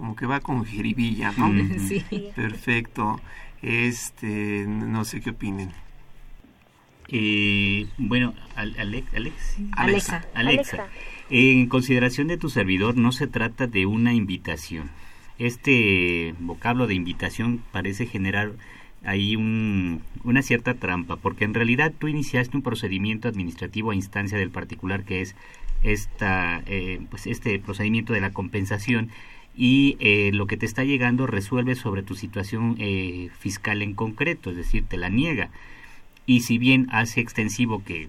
Como que va con jiribilla, ¿no? Sí. Perfecto. Este, no sé qué opinen. Eh, bueno, Al- Ale- Alex- Alexa. Alexa. En consideración de tu servidor, no se trata de una invitación. Este vocablo de invitación parece generar ahí un- una cierta trampa, porque en realidad tú iniciaste un procedimiento administrativo a instancia del particular que es esta, eh, pues este procedimiento de la compensación y eh, lo que te está llegando resuelve sobre tu situación eh, fiscal en concreto, es decir, te la niega. Y si bien hace extensivo que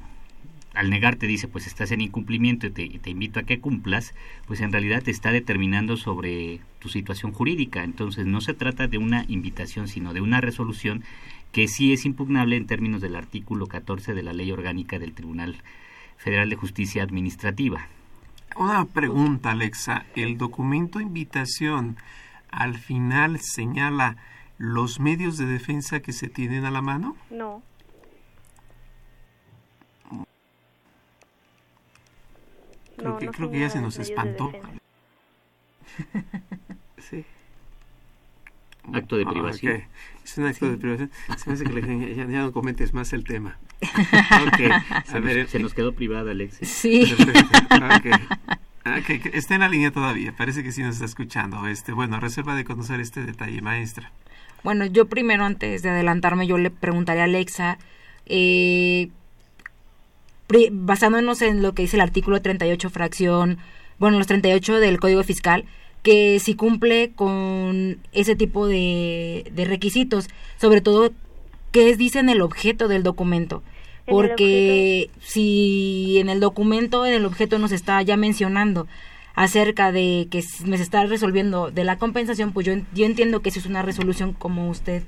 al negarte dice pues estás en incumplimiento y te, te invito a que cumplas, pues en realidad te está determinando sobre tu situación jurídica. Entonces no se trata de una invitación, sino de una resolución que sí es impugnable en términos del artículo 14 de la Ley Orgánica del Tribunal Federal de Justicia Administrativa. Una pregunta, Alexa. ¿El documento invitación al final señala los medios de defensa que se tienen a la mano? No. Creo No, que, no creo que ya se nos de espantó. Sí. Acto de Ah, privación. Es un acto de privación. Se me hace que le- ya, ya no comentes más el tema. Se, A nos, ver, se nos quedó privada, Alexis. Sí. Está en la línea todavía. Parece que sí nos está escuchando. Este, bueno, reserva de conocer este detalle, maestra. Bueno, yo primero, antes de adelantarme, yo le preguntaré a Alexa, eh, basándonos en lo que dice el artículo 38 fracción, bueno, los 38 del Código Fiscal, que si cumple con ese tipo de, de requisitos, sobre todo, ¿qué dice en el objeto del documento? Porque si en el documento, en el objeto nos está ya mencionando acerca de que me se está resolviendo de la compensación, pues yo, yo entiendo que eso es una resolución como usted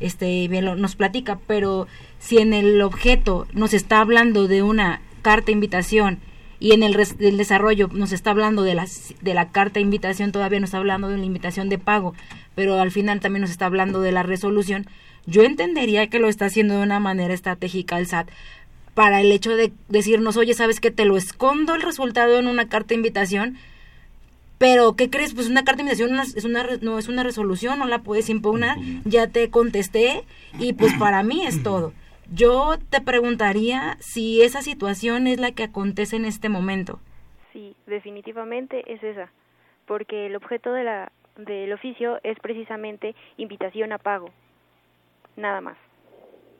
este bien lo- nos platica, pero si en el objeto nos está hablando de una carta invitación y en el del desarrollo nos está hablando de las de la carta invitación, todavía nos está hablando de la invitación de pago, pero al final también nos está hablando de la resolución, yo entendería que lo está haciendo de una manera estratégica el SAT para el hecho de decirnos, oye, ¿sabes que Te lo escondo el resultado en una carta de invitación, pero ¿qué crees? Pues una carta de invitación es una, no es una resolución, no la puedes impugnar, ya te contesté y pues para mí es todo. Yo te preguntaría si esa situación es la que acontece en este momento. Sí, definitivamente es esa, porque el objeto de la, del oficio es precisamente invitación a pago, nada más.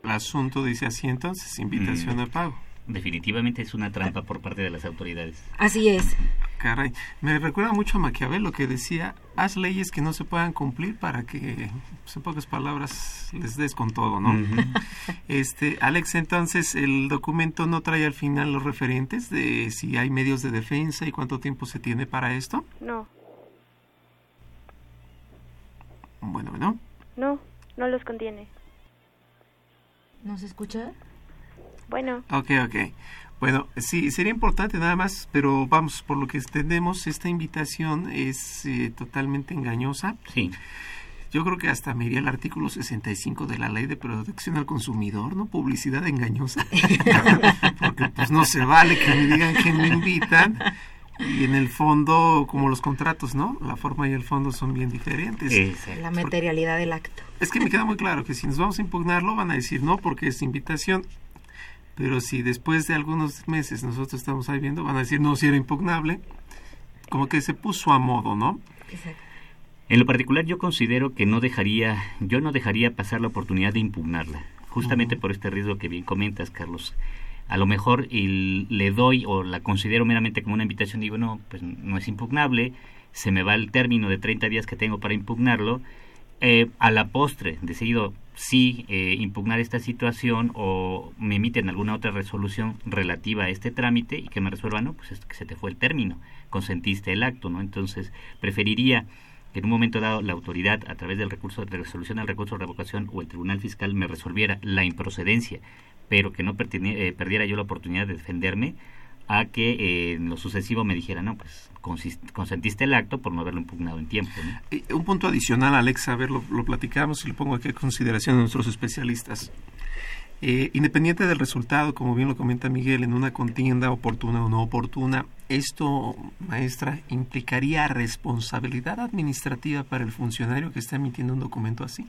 El asunto dice así entonces, invitación Mm. a pago. Definitivamente es una trampa por parte de las autoridades. Así es. Caray, me recuerda mucho a Maquiavelo que decía, haz leyes que no se puedan cumplir para que, pues, en pocas palabras, les des con todo, ¿no? Este, Alex, entonces, ¿el documento no trae al final los referentes de si hay medios de defensa y cuánto tiempo se tiene para esto? No, Bueno, bueno. no, no los contiene. ¿Nos escucha? Bueno, Ok, ok. Bueno, sí, sería importante nada más, pero vamos, por lo que entendemos, esta invitación es eh, totalmente engañosa. Sí. Yo creo que hasta me iría el artículo 65 de la Ley de Protección al Consumidor, ¿no? Publicidad engañosa. Porque pues no se vale que me digan que me invitan y en el fondo, como los contratos, ¿no? La forma y el fondo son bien diferentes. La materialidad del acto. Es que me queda muy claro que si nos vamos a impugnarlo van a decir no porque es invitación. Pero si después de algunos meses nosotros estamos ahí viendo, van a decir no, si era impugnable. Como que se puso a modo, ¿no? En lo particular yo considero que no dejaría, yo no dejaría pasar la oportunidad de impugnarla, justamente por este riesgo que bien comentas, Carlos. A lo mejor y le doy o la considero meramente como una invitación, digo, no, pues no es impugnable, se me va el término de 30 días que tengo para impugnarlo, eh, a la postre decido sí eh, impugnar esta situación o me emiten alguna otra resolución relativa a este trámite y que me resuelvan, no, pues es que se te fue el término, consentiste el acto, ¿no? Entonces preferiría que en un momento dado la autoridad, a través del recurso de resolución al recurso de revocación o el tribunal fiscal me resolviera la improcedencia, pero que no eh, perdiera yo la oportunidad de defenderme, a que eh, en lo sucesivo me dijera, no, pues consentiste el acto por no haberlo impugnado en tiempo. un punto adicional, Alexa, a ver, lo, lo platicamos y lo pongo aquí a consideración de nuestros especialistas. Eh, independiente del resultado, como bien lo comenta Miguel, en una contienda oportuna o no oportuna, esto, maestra, implicaría responsabilidad administrativa para el funcionario que está emitiendo un documento así.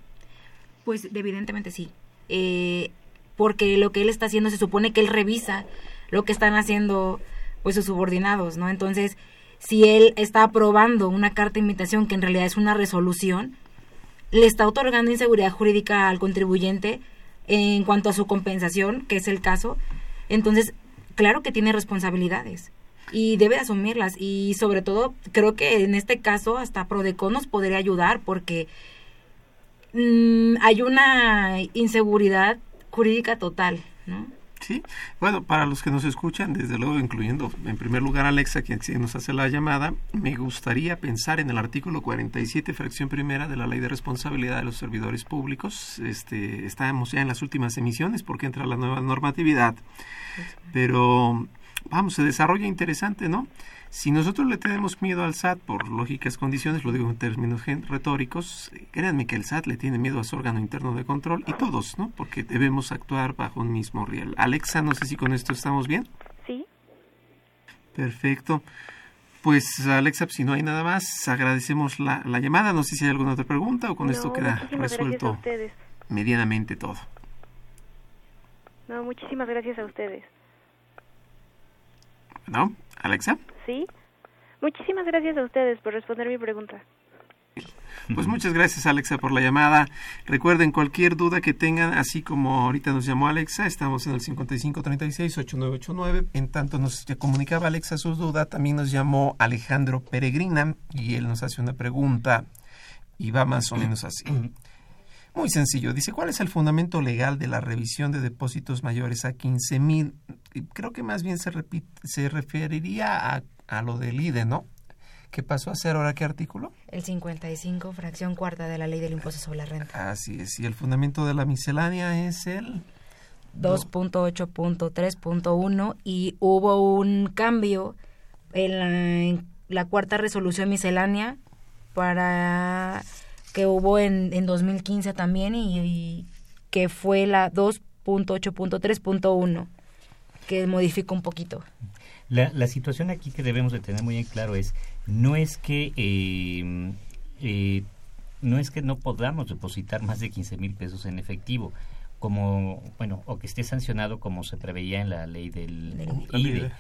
Pues evidentemente sí, eh, porque lo que él está haciendo se supone que él revisa lo que están haciendo pues sus subordinados, ¿no? Entonces, si él está aprobando una carta de invitación que en realidad es una resolución, le está otorgando inseguridad jurídica al contribuyente en cuanto a su compensación, que es el caso. Entonces, claro que tiene responsabilidades y debe asumirlas. Y sobre todo, creo que en este caso hasta Prodecon nos podría ayudar porque mm, hay una inseguridad jurídica total, ¿no? Sí, bueno, para los que nos escuchan, desde luego incluyendo en primer lugar Alexa, quien nos hace la llamada, me gustaría pensar en el artículo 47, fracción primera de la Ley de Responsabilidad de los Servidores Públicos. Este, estamos ya en las últimas emisiones porque entra la nueva normatividad, pero vamos, se desarrolla interesante, ¿no? Si nosotros le tenemos miedo al SAT por lógicas condiciones, lo digo en términos retóricos, créanme que el SAT le tiene miedo a su órgano interno de control y todos, ¿no? Porque debemos actuar bajo un mismo riel. Alexa, no sé si con esto estamos bien. Sí. Perfecto. Pues Alexa, si no hay nada más, agradecemos la, llamada. No sé si hay alguna otra pregunta o con esto queda resuelto medianamente todo. No, muchísimas gracias a ustedes. ¿No? Alexa. Sí. Muchísimas gracias a ustedes por responder mi pregunta. Pues muchas gracias Alexa por la llamada. Recuerden cualquier duda que tengan, así como ahorita nos llamó Alexa, estamos en el 5536-8989. En tanto nos comunicaba Alexa sus dudas, también nos llamó Alejandro Peregrina y él nos hace una pregunta y va más o menos así. Muy sencillo. Dice, ¿cuál es el fundamento legal de la revisión de depósitos mayores a 15 mil? Creo que más bien se, se referiría a, a lo del IDE, ¿no? ¿Qué pasó a ser ahora qué artículo? El 55, fracción cuarta de la ley del impuesto sobre la renta. Así es. Y el fundamento de la miscelánea es el... 2.8.3.1 y hubo un cambio en la, en la cuarta resolución miscelánea para que hubo en, en 2015 también y, que fue la 2.8.3.1 que modificó un poquito. La, la situación aquí que debemos de tener muy en claro es, no es que eh, eh, no es que no podamos depositar más de 15 mil pesos en efectivo, como, bueno, o que esté sancionado como se preveía en la ley del, IDE,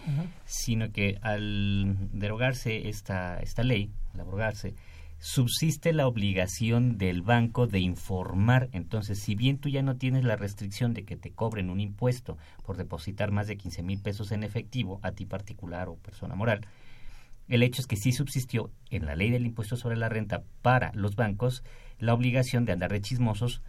sino que al derogarse esta, esta ley, al abrogarse, subsiste la obligación del banco de informar. Entonces, si bien tú ya no tienes la restricción de que te cobren un impuesto por depositar más de 15 mil pesos en efectivo, a ti particular o persona moral, el hecho es que sí subsistió en la ley del impuesto sobre la renta para los bancos la obligación de andar de chismosos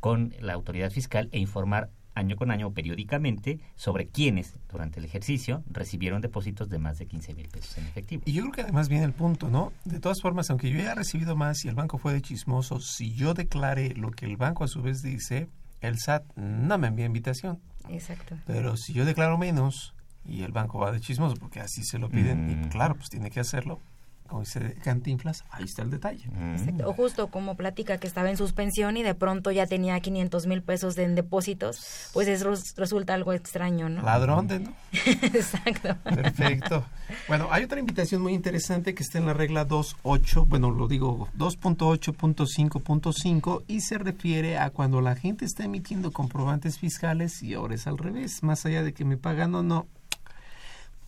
con la autoridad fiscal e informar año con año periódicamente sobre quiénes durante el ejercicio recibieron depósitos de más de 15 mil pesos en efectivo. Y yo creo que además viene el punto, ¿no? De todas formas, aunque yo haya recibido más y el banco fue de chismoso, si yo declaré lo que el banco a su vez dice, el SAT no me envía invitación. Exacto. Pero si yo declaro menos y el banco va de chismoso porque así se lo piden, y mm. claro, pues tiene que hacerlo, como dice Cantinflas, ahí está el detalle. Mm. O justo como platica que estaba en suspensión y de pronto ya tenía 500 mil pesos en depósitos, pues eso resulta algo extraño, ¿no? Ladrón de, ¿no? Exacto. Perfecto. Bueno, hay otra invitación muy interesante que está en la regla 2.8, bueno, lo digo 2.8.5.5 y se refiere a cuando la gente está emitiendo comprobantes fiscales y ahora es al revés, más allá de que me pagan o no,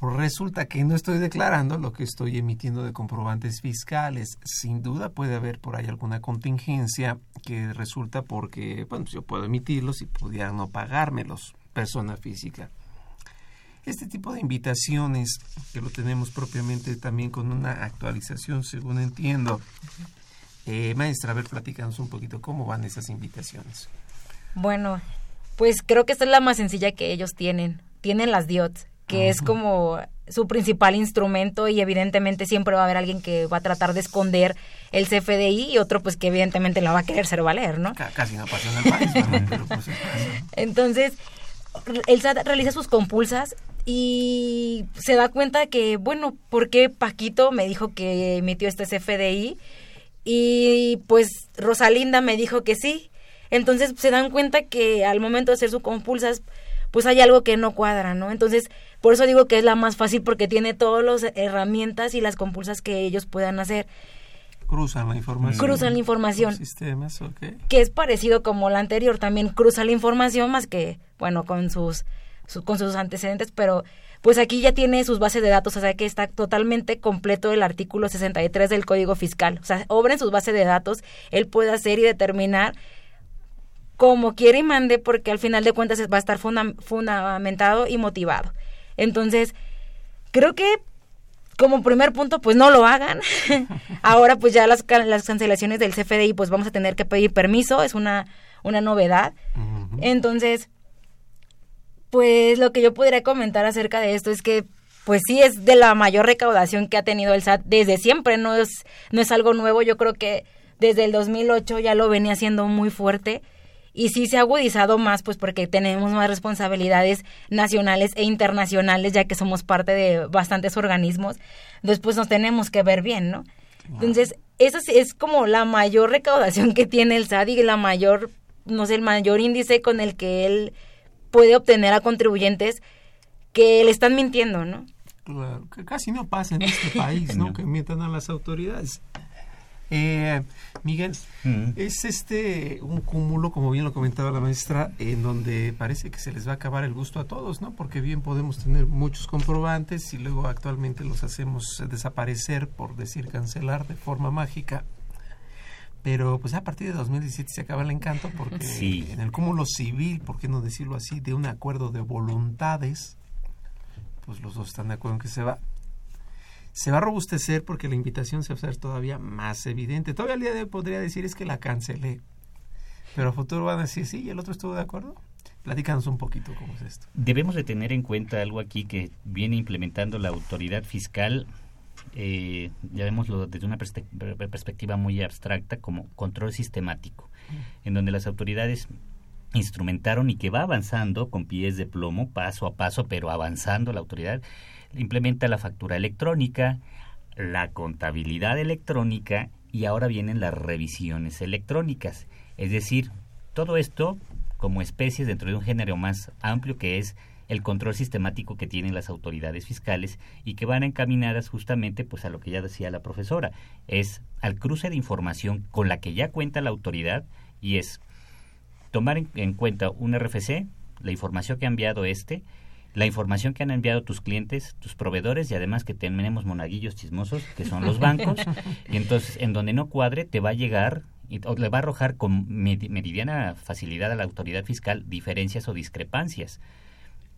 resulta que no estoy declarando lo que estoy emitiendo de comprobantes fiscales. Sin duda puede haber por ahí alguna contingencia que resulta porque, bueno, pues yo puedo emitirlos y pudiera no pagármelos, persona física. Este tipo de invitaciones, que lo tenemos propiamente también con una actualización, según entiendo. Eh, maestra, a ver, platícanos un poquito cómo van esas invitaciones. Bueno, pues creo que esta es la más sencilla que ellos tienen. Tienen las DIOTs que es como su principal instrumento y evidentemente siempre va a haber alguien que va a tratar de esconder el CFDI y otro pues que evidentemente lo va a querer ser valer, ¿no? Casi no pasa en el país, pero pues, Entonces, el SAT realiza sus compulsas y se da cuenta que, bueno, ¿por qué Paquito me dijo que emitió este CFDI? Y pues Rosalinda me dijo que sí. Entonces se dan cuenta que al momento de hacer sus compulsas, pues hay algo que no cuadra, ¿no? Entonces, por eso digo que es la más fácil porque tiene todas las herramientas y las compulsas que ellos puedan hacer. Cruzan la información. Cruzan la información. Sistemas, okay. Que es parecido como la anterior, también cruza la información más que, bueno, con sus, con sus antecedentes, pero pues aquí ya tiene sus bases de datos, o sea que está totalmente completo el artículo 63 del Código Fiscal. O sea, obra en sus bases de datos, él puede hacer y determinar como quiere y mande, porque al final de cuentas va a estar fundamentado y motivado. Entonces, creo que como primer punto, pues no lo hagan. Ahora, pues ya las, las cancelaciones del CFDI, pues vamos a tener que pedir permiso, es una, una novedad. Entonces, pues lo que yo podría comentar acerca de esto es que pues sí es de la mayor recaudación que ha tenido el SAT desde siempre, no es no es algo nuevo, yo creo que desde el 2008 ya lo venía haciendo muy fuerte y sí se ha agudizado más pues porque tenemos más responsabilidades nacionales e internacionales ya que somos parte de bastantes organismos, pues nos tenemos que ver bien, ¿no? Entonces, esa es como la mayor recaudación que tiene el SAT y la mayor, no sé, el mayor índice con el que él puede obtener a contribuyentes que le están mintiendo, ¿no? Claro, que casi no pasa en este país, ¿no? Que mientan a las autoridades. Eh, Miguel, mm. es este un cúmulo, como bien lo comentaba la maestra, en donde parece que se les va a acabar el gusto a todos, ¿no? Porque bien podemos tener muchos comprobantes y luego actualmente los hacemos desaparecer, por decir cancelar de forma mágica. Pero pues a partir de 2017 se acaba el encanto porque en el cúmulo civil, por qué no decirlo así, de un acuerdo de voluntades, pues los dos están de acuerdo en que se va. Se va a robustecer porque la invitación se va a hacer todavía más evidente. Todavía el día de hoy podría decir es que la cancelé. Pero a futuro van a decir, sí, y el otro estuvo de acuerdo. Platícanos un poquito cómo es esto. Debemos de tener en cuenta algo aquí que viene implementando la autoridad fiscal eh, ya vemoslo desde una perspectiva muy abstracta como control sistemático, en donde las autoridades instrumentaron y que va avanzando con pies de plomo, paso a paso, pero avanzando la autoridad, implementa la factura electrónica, la contabilidad electrónica y ahora vienen las revisiones electrónicas. Es decir, todo esto como especies dentro de un género más amplio que es el control sistemático que tienen las autoridades fiscales y que van encaminadas justamente pues a lo que ya decía la profesora, es al cruce de información con la que ya cuenta la autoridad y es tomar en, cuenta un RFC, la información que ha enviado este, la información que han enviado tus clientes, tus proveedores y además que tenemos monaguillos chismosos que son los bancos y entonces en donde no cuadre te va a llegar y, o le va a arrojar con meridiana facilidad a la autoridad fiscal diferencias o discrepancias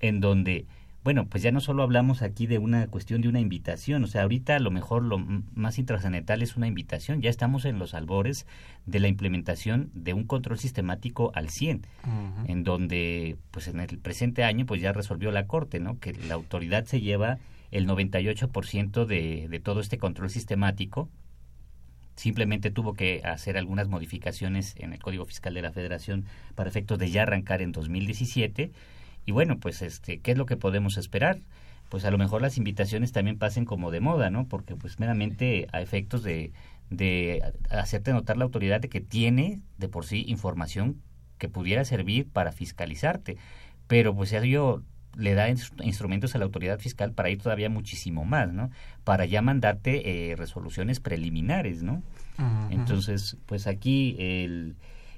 en donde, bueno, pues ya no solo hablamos aquí de una cuestión de una invitación, o sea, ahorita a lo mejor lo más intrascendental es una invitación, ya estamos en los albores de la implementación de un control sistemático al 100, en donde, pues en el presente año, pues ya resolvió la Corte, ¿no? Que la autoridad se lleva el 98% de, de todo este control sistemático, simplemente tuvo que hacer algunas modificaciones en el Código Fiscal de la Federación para efectos de ya arrancar en 2017 y bueno, pues este, ¿qué es lo que podemos esperar? Pues a lo mejor las invitaciones también pasen como de moda, ¿no? Porque pues meramente a efectos de, de hacerte notar la autoridad de que tiene de por sí información que pudiera servir para fiscalizarte. Pero pues ello le da instrumentos a la autoridad fiscal para ir todavía muchísimo más, ¿no? Para ya mandarte eh, resoluciones preliminares, ¿no? Entonces, pues aquí el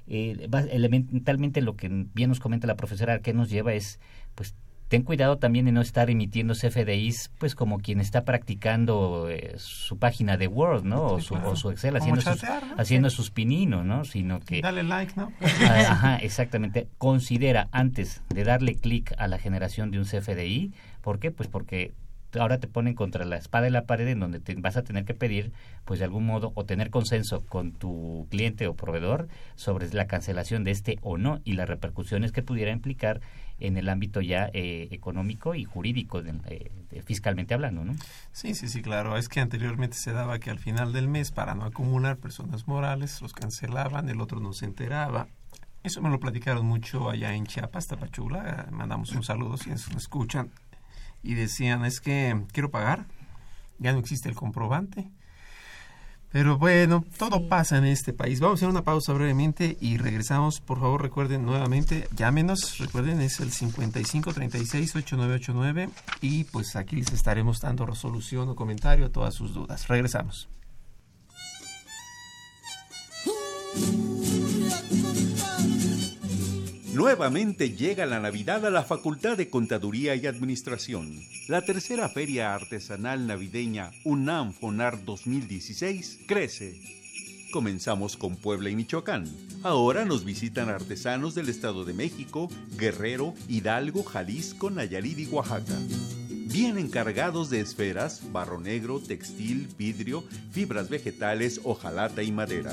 eh, elementalmente lo que bien nos comenta la profesora que nos lleva es pues ten cuidado también de no estar emitiendo CFDIs pues como quien está practicando eh, su página de Word no o, su, Excel haciendo sus, haciendo sus pininos no sino que dale like no ah, ajá exactamente. Considera antes de darle clic a la generación de un CFDI ¿por qué? pues porque ahora te ponen contra la espada y la pared en donde te vas a tener que pedir, pues de algún modo, o tener consenso con tu cliente o proveedor sobre la cancelación de este o no y las repercusiones que pudiera implicar en el ámbito ya eh, económico y jurídico, eh, fiscalmente hablando, ¿no? Sí, sí, sí, claro. Es que anteriormente se daba que al final del mes, para no acumular personas morales, los cancelaban, el otro no se enteraba. Eso me lo platicaron mucho allá en Chiapas, Tapachula. Mandamos un saludo si nos escuchan. Y decían, es que quiero pagar, ya no existe el comprobante pero bueno, todo pasa en este país. Vamos a hacer una pausa brevemente y regresamos. Por favor, recuerden nuevamente, llámenos, recuerden, es el 5536-8989 y pues aquí les estaremos dando resolución o comentario a todas sus dudas. Regresamos. Nuevamente llega la Navidad a la Facultad de Contaduría y Administración. La tercera feria artesanal navideña UNAM FONAR 2016 crece. Comenzamos con Puebla y Michoacán. Ahora nos visitan artesanos del Estado de México, Guerrero, Hidalgo, Jalisco, Nayarit y Oaxaca. Bien encargados de esferas, barro negro, textil, vidrio, fibras vegetales, hojalata y madera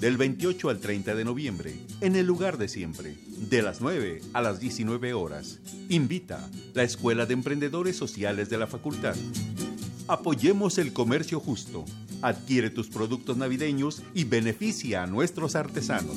del 28 al 30 de noviembre, en el lugar de siempre, de las 9 a las 19 horas. Invita la Escuela de Emprendedores Sociales de la Facultad. Apoyemos el comercio justo. Adquiere tus productos navideños y beneficia a nuestros artesanos.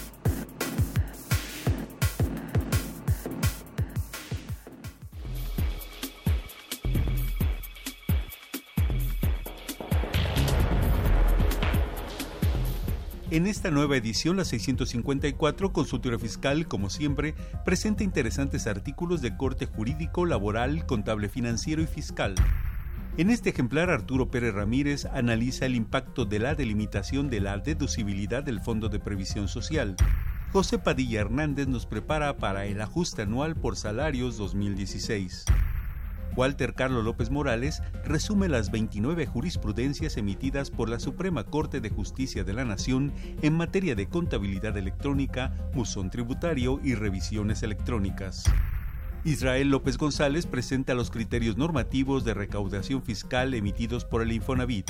En esta nueva edición, la 654, Consultorio Fiscal, como siempre, presenta interesantes artículos de corte jurídico, laboral, contable financiero y fiscal. En este ejemplar, Arturo Pérez Ramírez analiza el impacto de la delimitación de la deducibilidad del Fondo de Previsión Social. José Padilla Hernández nos prepara para el ajuste anual por salarios 2016. Walter Carlos López Morales resume las 29 jurisprudencias emitidas por la Suprema Corte de Justicia de la Nación en materia de contabilidad electrónica, musón tributario y revisiones electrónicas. Israel López González presenta los criterios normativos de recaudación fiscal emitidos por el Infonavit.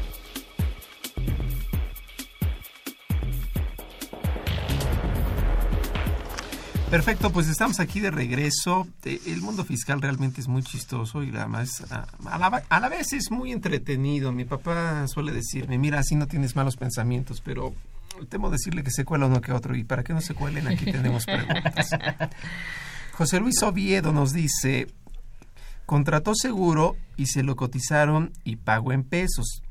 Perfecto, pues estamos aquí de regreso. Eh, el mundo fiscal realmente es muy chistoso y además a la, a la vez es muy entretenido. Mi papá suele decirme, mira, así no tienes malos pensamientos, pero temo decirle que se cuela uno que otro y para que no se cuelen aquí tenemos preguntas. José Luis Oviedo nos dice, contrató seguro y se lo cotizaron y pagó en pesos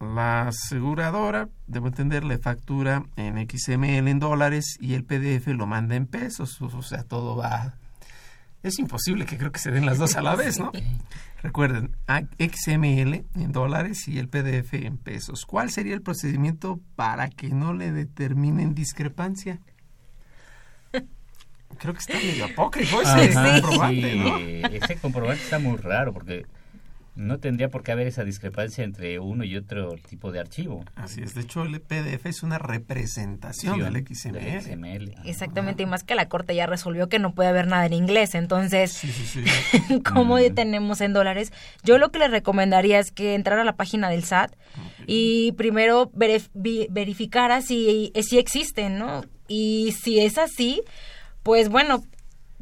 la aseguradora, debo entender, le factura en XML en dólares y el PDF lo manda en pesos. O sea, todo va... Es imposible que creo que se den las dos a la vez, ¿no? Recuerden, XML en dólares y el PDF en pesos. ¿Cuál sería el procedimiento para que no le determinen discrepancia? Creo que está medio apócrifo ese comprobante, Ese comprobante está muy raro porque no tendría por qué haber esa discrepancia entre uno y otro tipo de archivo. Así es, de hecho el PDF es una representación del XML. Exactamente, y más que la Corte ya resolvió que no puede haber nada en inglés, entonces, Sí, sí, sí. ¿cómo tenemos en dólares? Yo lo que le recomendaría es que entrara a la página del SAT y primero verificara si, si existen, ¿no? Y si es así, pues bueno,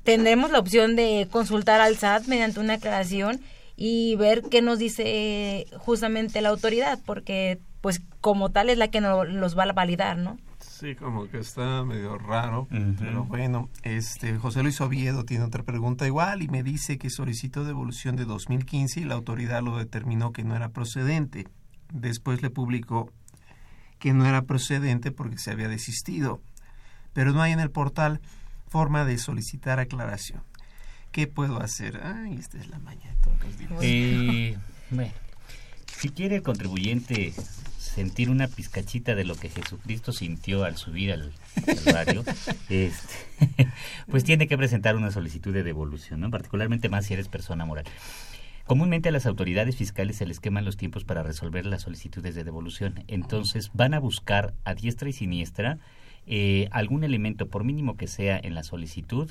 tendremos la opción de consultar al SAT mediante una aclaración y ver qué nos dice justamente la autoridad, porque pues como tal es la que no- los va a validar, ¿no? Sí, como que está medio raro, pero bueno, este José Luis Oviedo tiene otra pregunta igual y me dice que solicitó devolución de 2015 y la autoridad lo determinó que no era procedente. Después le publicó que no era procedente porque se había desistido, pero no hay en el portal forma de solicitar aclaración. ¿Qué puedo hacer? Ay, esta es la maña de todos los días. Eh, bueno, si quiere el contribuyente sentir una pizcachita de lo que Jesucristo sintió al subir al Calvario, este, pues tiene que presentar una solicitud de devolución, ¿no? particularmente más si eres persona moral. Comúnmente a las autoridades fiscales se les queman los tiempos para resolver las solicitudes de devolución. Entonces van a buscar a diestra y siniestra eh, algún elemento, por mínimo que sea en la solicitud,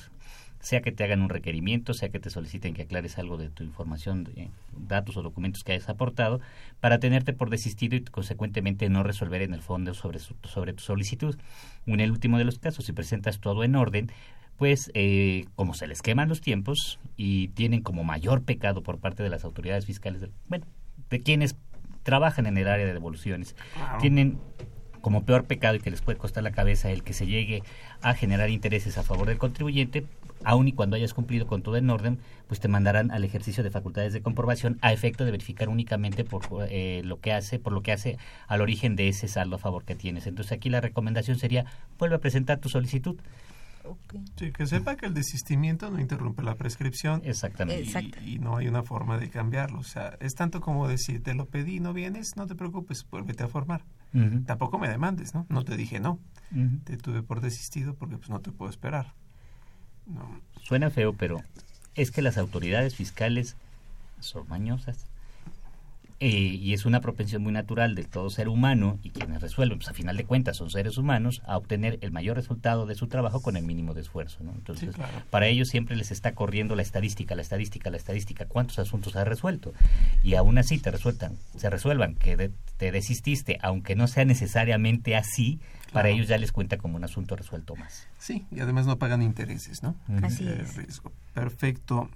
sea que te hagan un requerimiento, sea que te soliciten que aclares algo de tu información, de datos o documentos que hayas aportado, para tenerte por desistido y consecuentemente no resolver en el fondo sobre, su- sobre tu solicitud. En el último de los casos, si presentas todo en orden, pues eh, como se les queman los tiempos y tienen como mayor pecado por parte de las autoridades fiscales, de- bueno, de quienes trabajan en el área de devoluciones, tienen como peor pecado y que les puede costar la cabeza el que se llegue a generar intereses a favor del contribuyente, aun y cuando hayas cumplido con todo en orden, pues te mandarán al ejercicio de facultades de comprobación a efecto de verificar únicamente por eh, lo que hace, por lo que hace al origen de ese saldo a favor que tienes. Entonces aquí la recomendación sería vuelve a presentar tu solicitud. Sí, que sepa que el desistimiento no interrumpe la prescripción. Exactamente. Y, no hay una forma de cambiarlo. O sea, es tanto como decir, te lo pedí, no vienes, no te preocupes, vuélvete a formar. Tampoco me demandes, ¿no? No te dije no. Te tuve por desistido porque pues no te puedo esperar. Suena feo, pero es que las autoridades fiscales son mañosas. Eh, y es una propensión muy natural de todo ser humano y quienes resuelven, pues a final de cuentas son seres humanos, a obtener el mayor resultado de su trabajo con el mínimo de esfuerzo. ¿no? Entonces, Sí, claro. para ellos siempre les está corriendo la estadística, la estadística, la estadística, cuántos asuntos has resuelto. Y aún así te resueltan, se resuelvan que de- te desististe, aunque no sea necesariamente así, para ellos ya les cuenta como un asunto resuelto más. Sí, y además no pagan intereses, ¿no? Así De es. riesgo. Perfecto.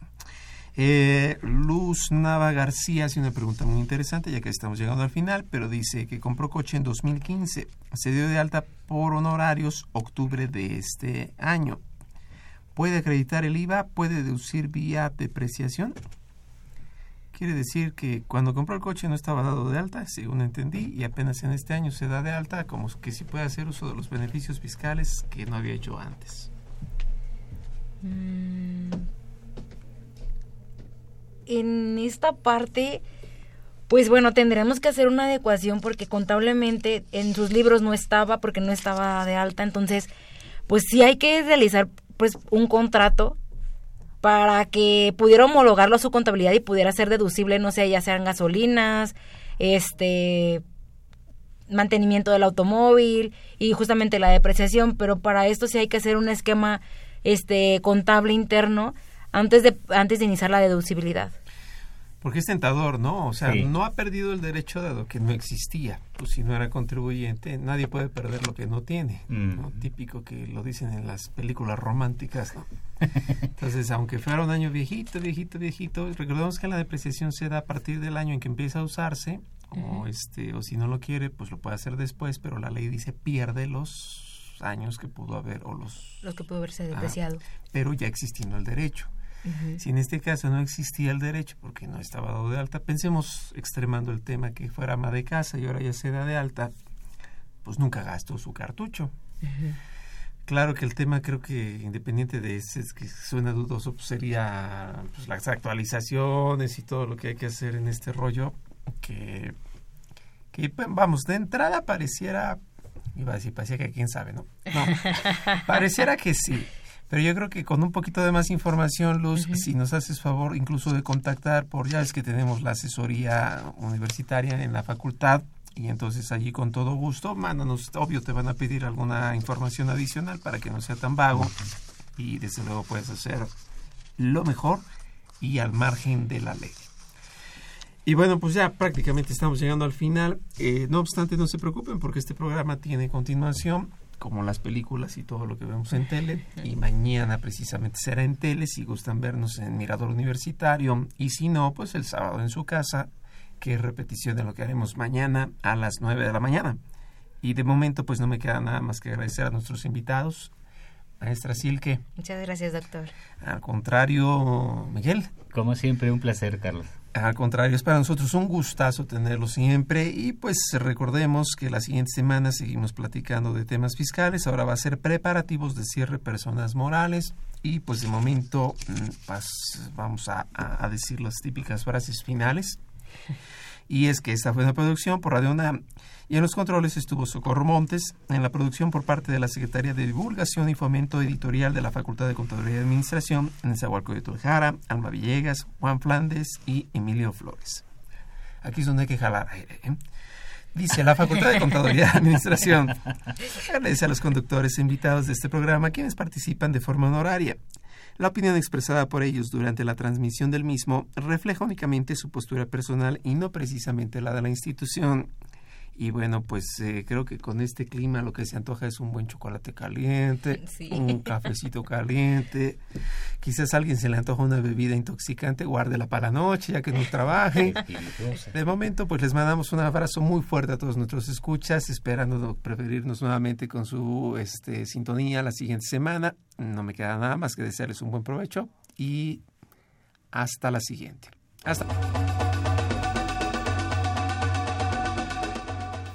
Eh, Luz Nava García hace una pregunta muy interesante, ya que estamos llegando al final, pero dice que compró coche en 2015, se dio de alta por honorarios octubre de este año. ¿Puede acreditar el IVA? ¿Puede deducir vía depreciación? Quiere decir que cuando compró el coche no estaba dado de alta, según entendí, y apenas en este año se da de alta, como que si puede hacer uso de los beneficios fiscales que no había hecho antes. Mm. En esta parte, pues bueno, tendremos que hacer una adecuación porque contablemente en sus libros no estaba porque no estaba de alta, entonces pues sí hay que realizar pues un contrato para que pudiera homologarlo a su contabilidad y pudiera ser deducible, no sé, ya sean gasolinas, este mantenimiento del automóvil y justamente la depreciación, pero para esto sí hay que hacer un esquema este contable interno antes de antes de iniciar la deducibilidad. Porque es tentador, ¿no? O sea, Sí. no ha perdido el derecho dado que no existía. Pues si no era contribuyente, nadie puede perder lo que no tiene. ¿no? Típico que lo dicen en las películas románticas, ¿no? Entonces, aunque fuera un año viejito, viejito, viejito, recordemos que la depreciación se da a partir del año en que empieza a usarse, o este, o si no lo quiere, pues lo puede hacer después, pero la ley dice pierde los años que pudo haber o los Los que pudo haberse Ah, depreciado. pero ya existiendo el derecho. Si en este caso no existía el derecho porque no estaba dado de alta, pensemos extremando el tema que fuera ama de casa y ahora ya se da de alta, pues nunca gastó su cartucho. Claro que el tema creo que independiente de ese es que suena dudoso, pues sería pues, las actualizaciones y todo lo que hay que hacer en este rollo que, que pues, vamos, de entrada pareciera, iba a decir, parecía que quién sabe, ¿no? No, pareciera que sí, Pero yo creo que con un poquito de más información, Luz, si nos haces favor incluso de contactar por, ya es que tenemos la asesoría universitaria en la facultad, y entonces allí con todo gusto, mándanos, obvio te van a pedir alguna información adicional para que no sea tan vago y desde luego puedes hacer lo mejor y al margen de la ley. Y bueno, pues ya prácticamente estamos llegando al final. Eh, no obstante, no se preocupen porque este programa tiene continuación, como las películas y todo lo que vemos en tele. Y mañana precisamente será en tele, si gustan vernos en Mirador Universitario. Y si no, pues el sábado en su casa, que es repetición de lo que haremos mañana a las 9 de la mañana. Y de momento, pues no me queda nada más que agradecer a nuestros invitados. Maestra Silke. Muchas gracias, doctor. Al contrario, Miguel. Como siempre, un placer, Carlos. Al contrario, es para nosotros un gustazo tenerlo siempre y pues recordemos que la siguiente semana seguimos platicando de temas fiscales, ahora va a ser preparativos de cierre personas morales y pues de momento mm, vamos a, a decir las típicas frases finales. Y es que esta fue una producción por Radio UNAM y en los controles estuvo Socorro Montes, en la producción por parte de la Secretaría de Divulgación y Fomento Editorial de la Facultad de Contaduría y Administración, en de Tuljara, Alma Villegas, Juan Flandes y Emilio Flores. Aquí es donde hay que jalar ¿eh? Dice la Facultad de Contaduría y Administración. Agradece a los conductores e invitados de este programa quienes participan de forma honoraria. La opinión expresada por ellos durante la transmisión del mismo refleja únicamente su postura personal y no precisamente la de la institución. Y bueno, pues eh, creo que con este clima lo que se antoja es un buen chocolate caliente, un cafecito caliente. Quizás a alguien se le antoja una bebida intoxicante, guárdela para la noche ya que no trabaje. De momento, pues les mandamos un abrazo muy fuerte a todos nuestros escuchas, esperando preferirnos nuevamente con su este, sintonía la siguiente semana. No me queda nada más que desearles un buen provecho y hasta la siguiente. Hasta.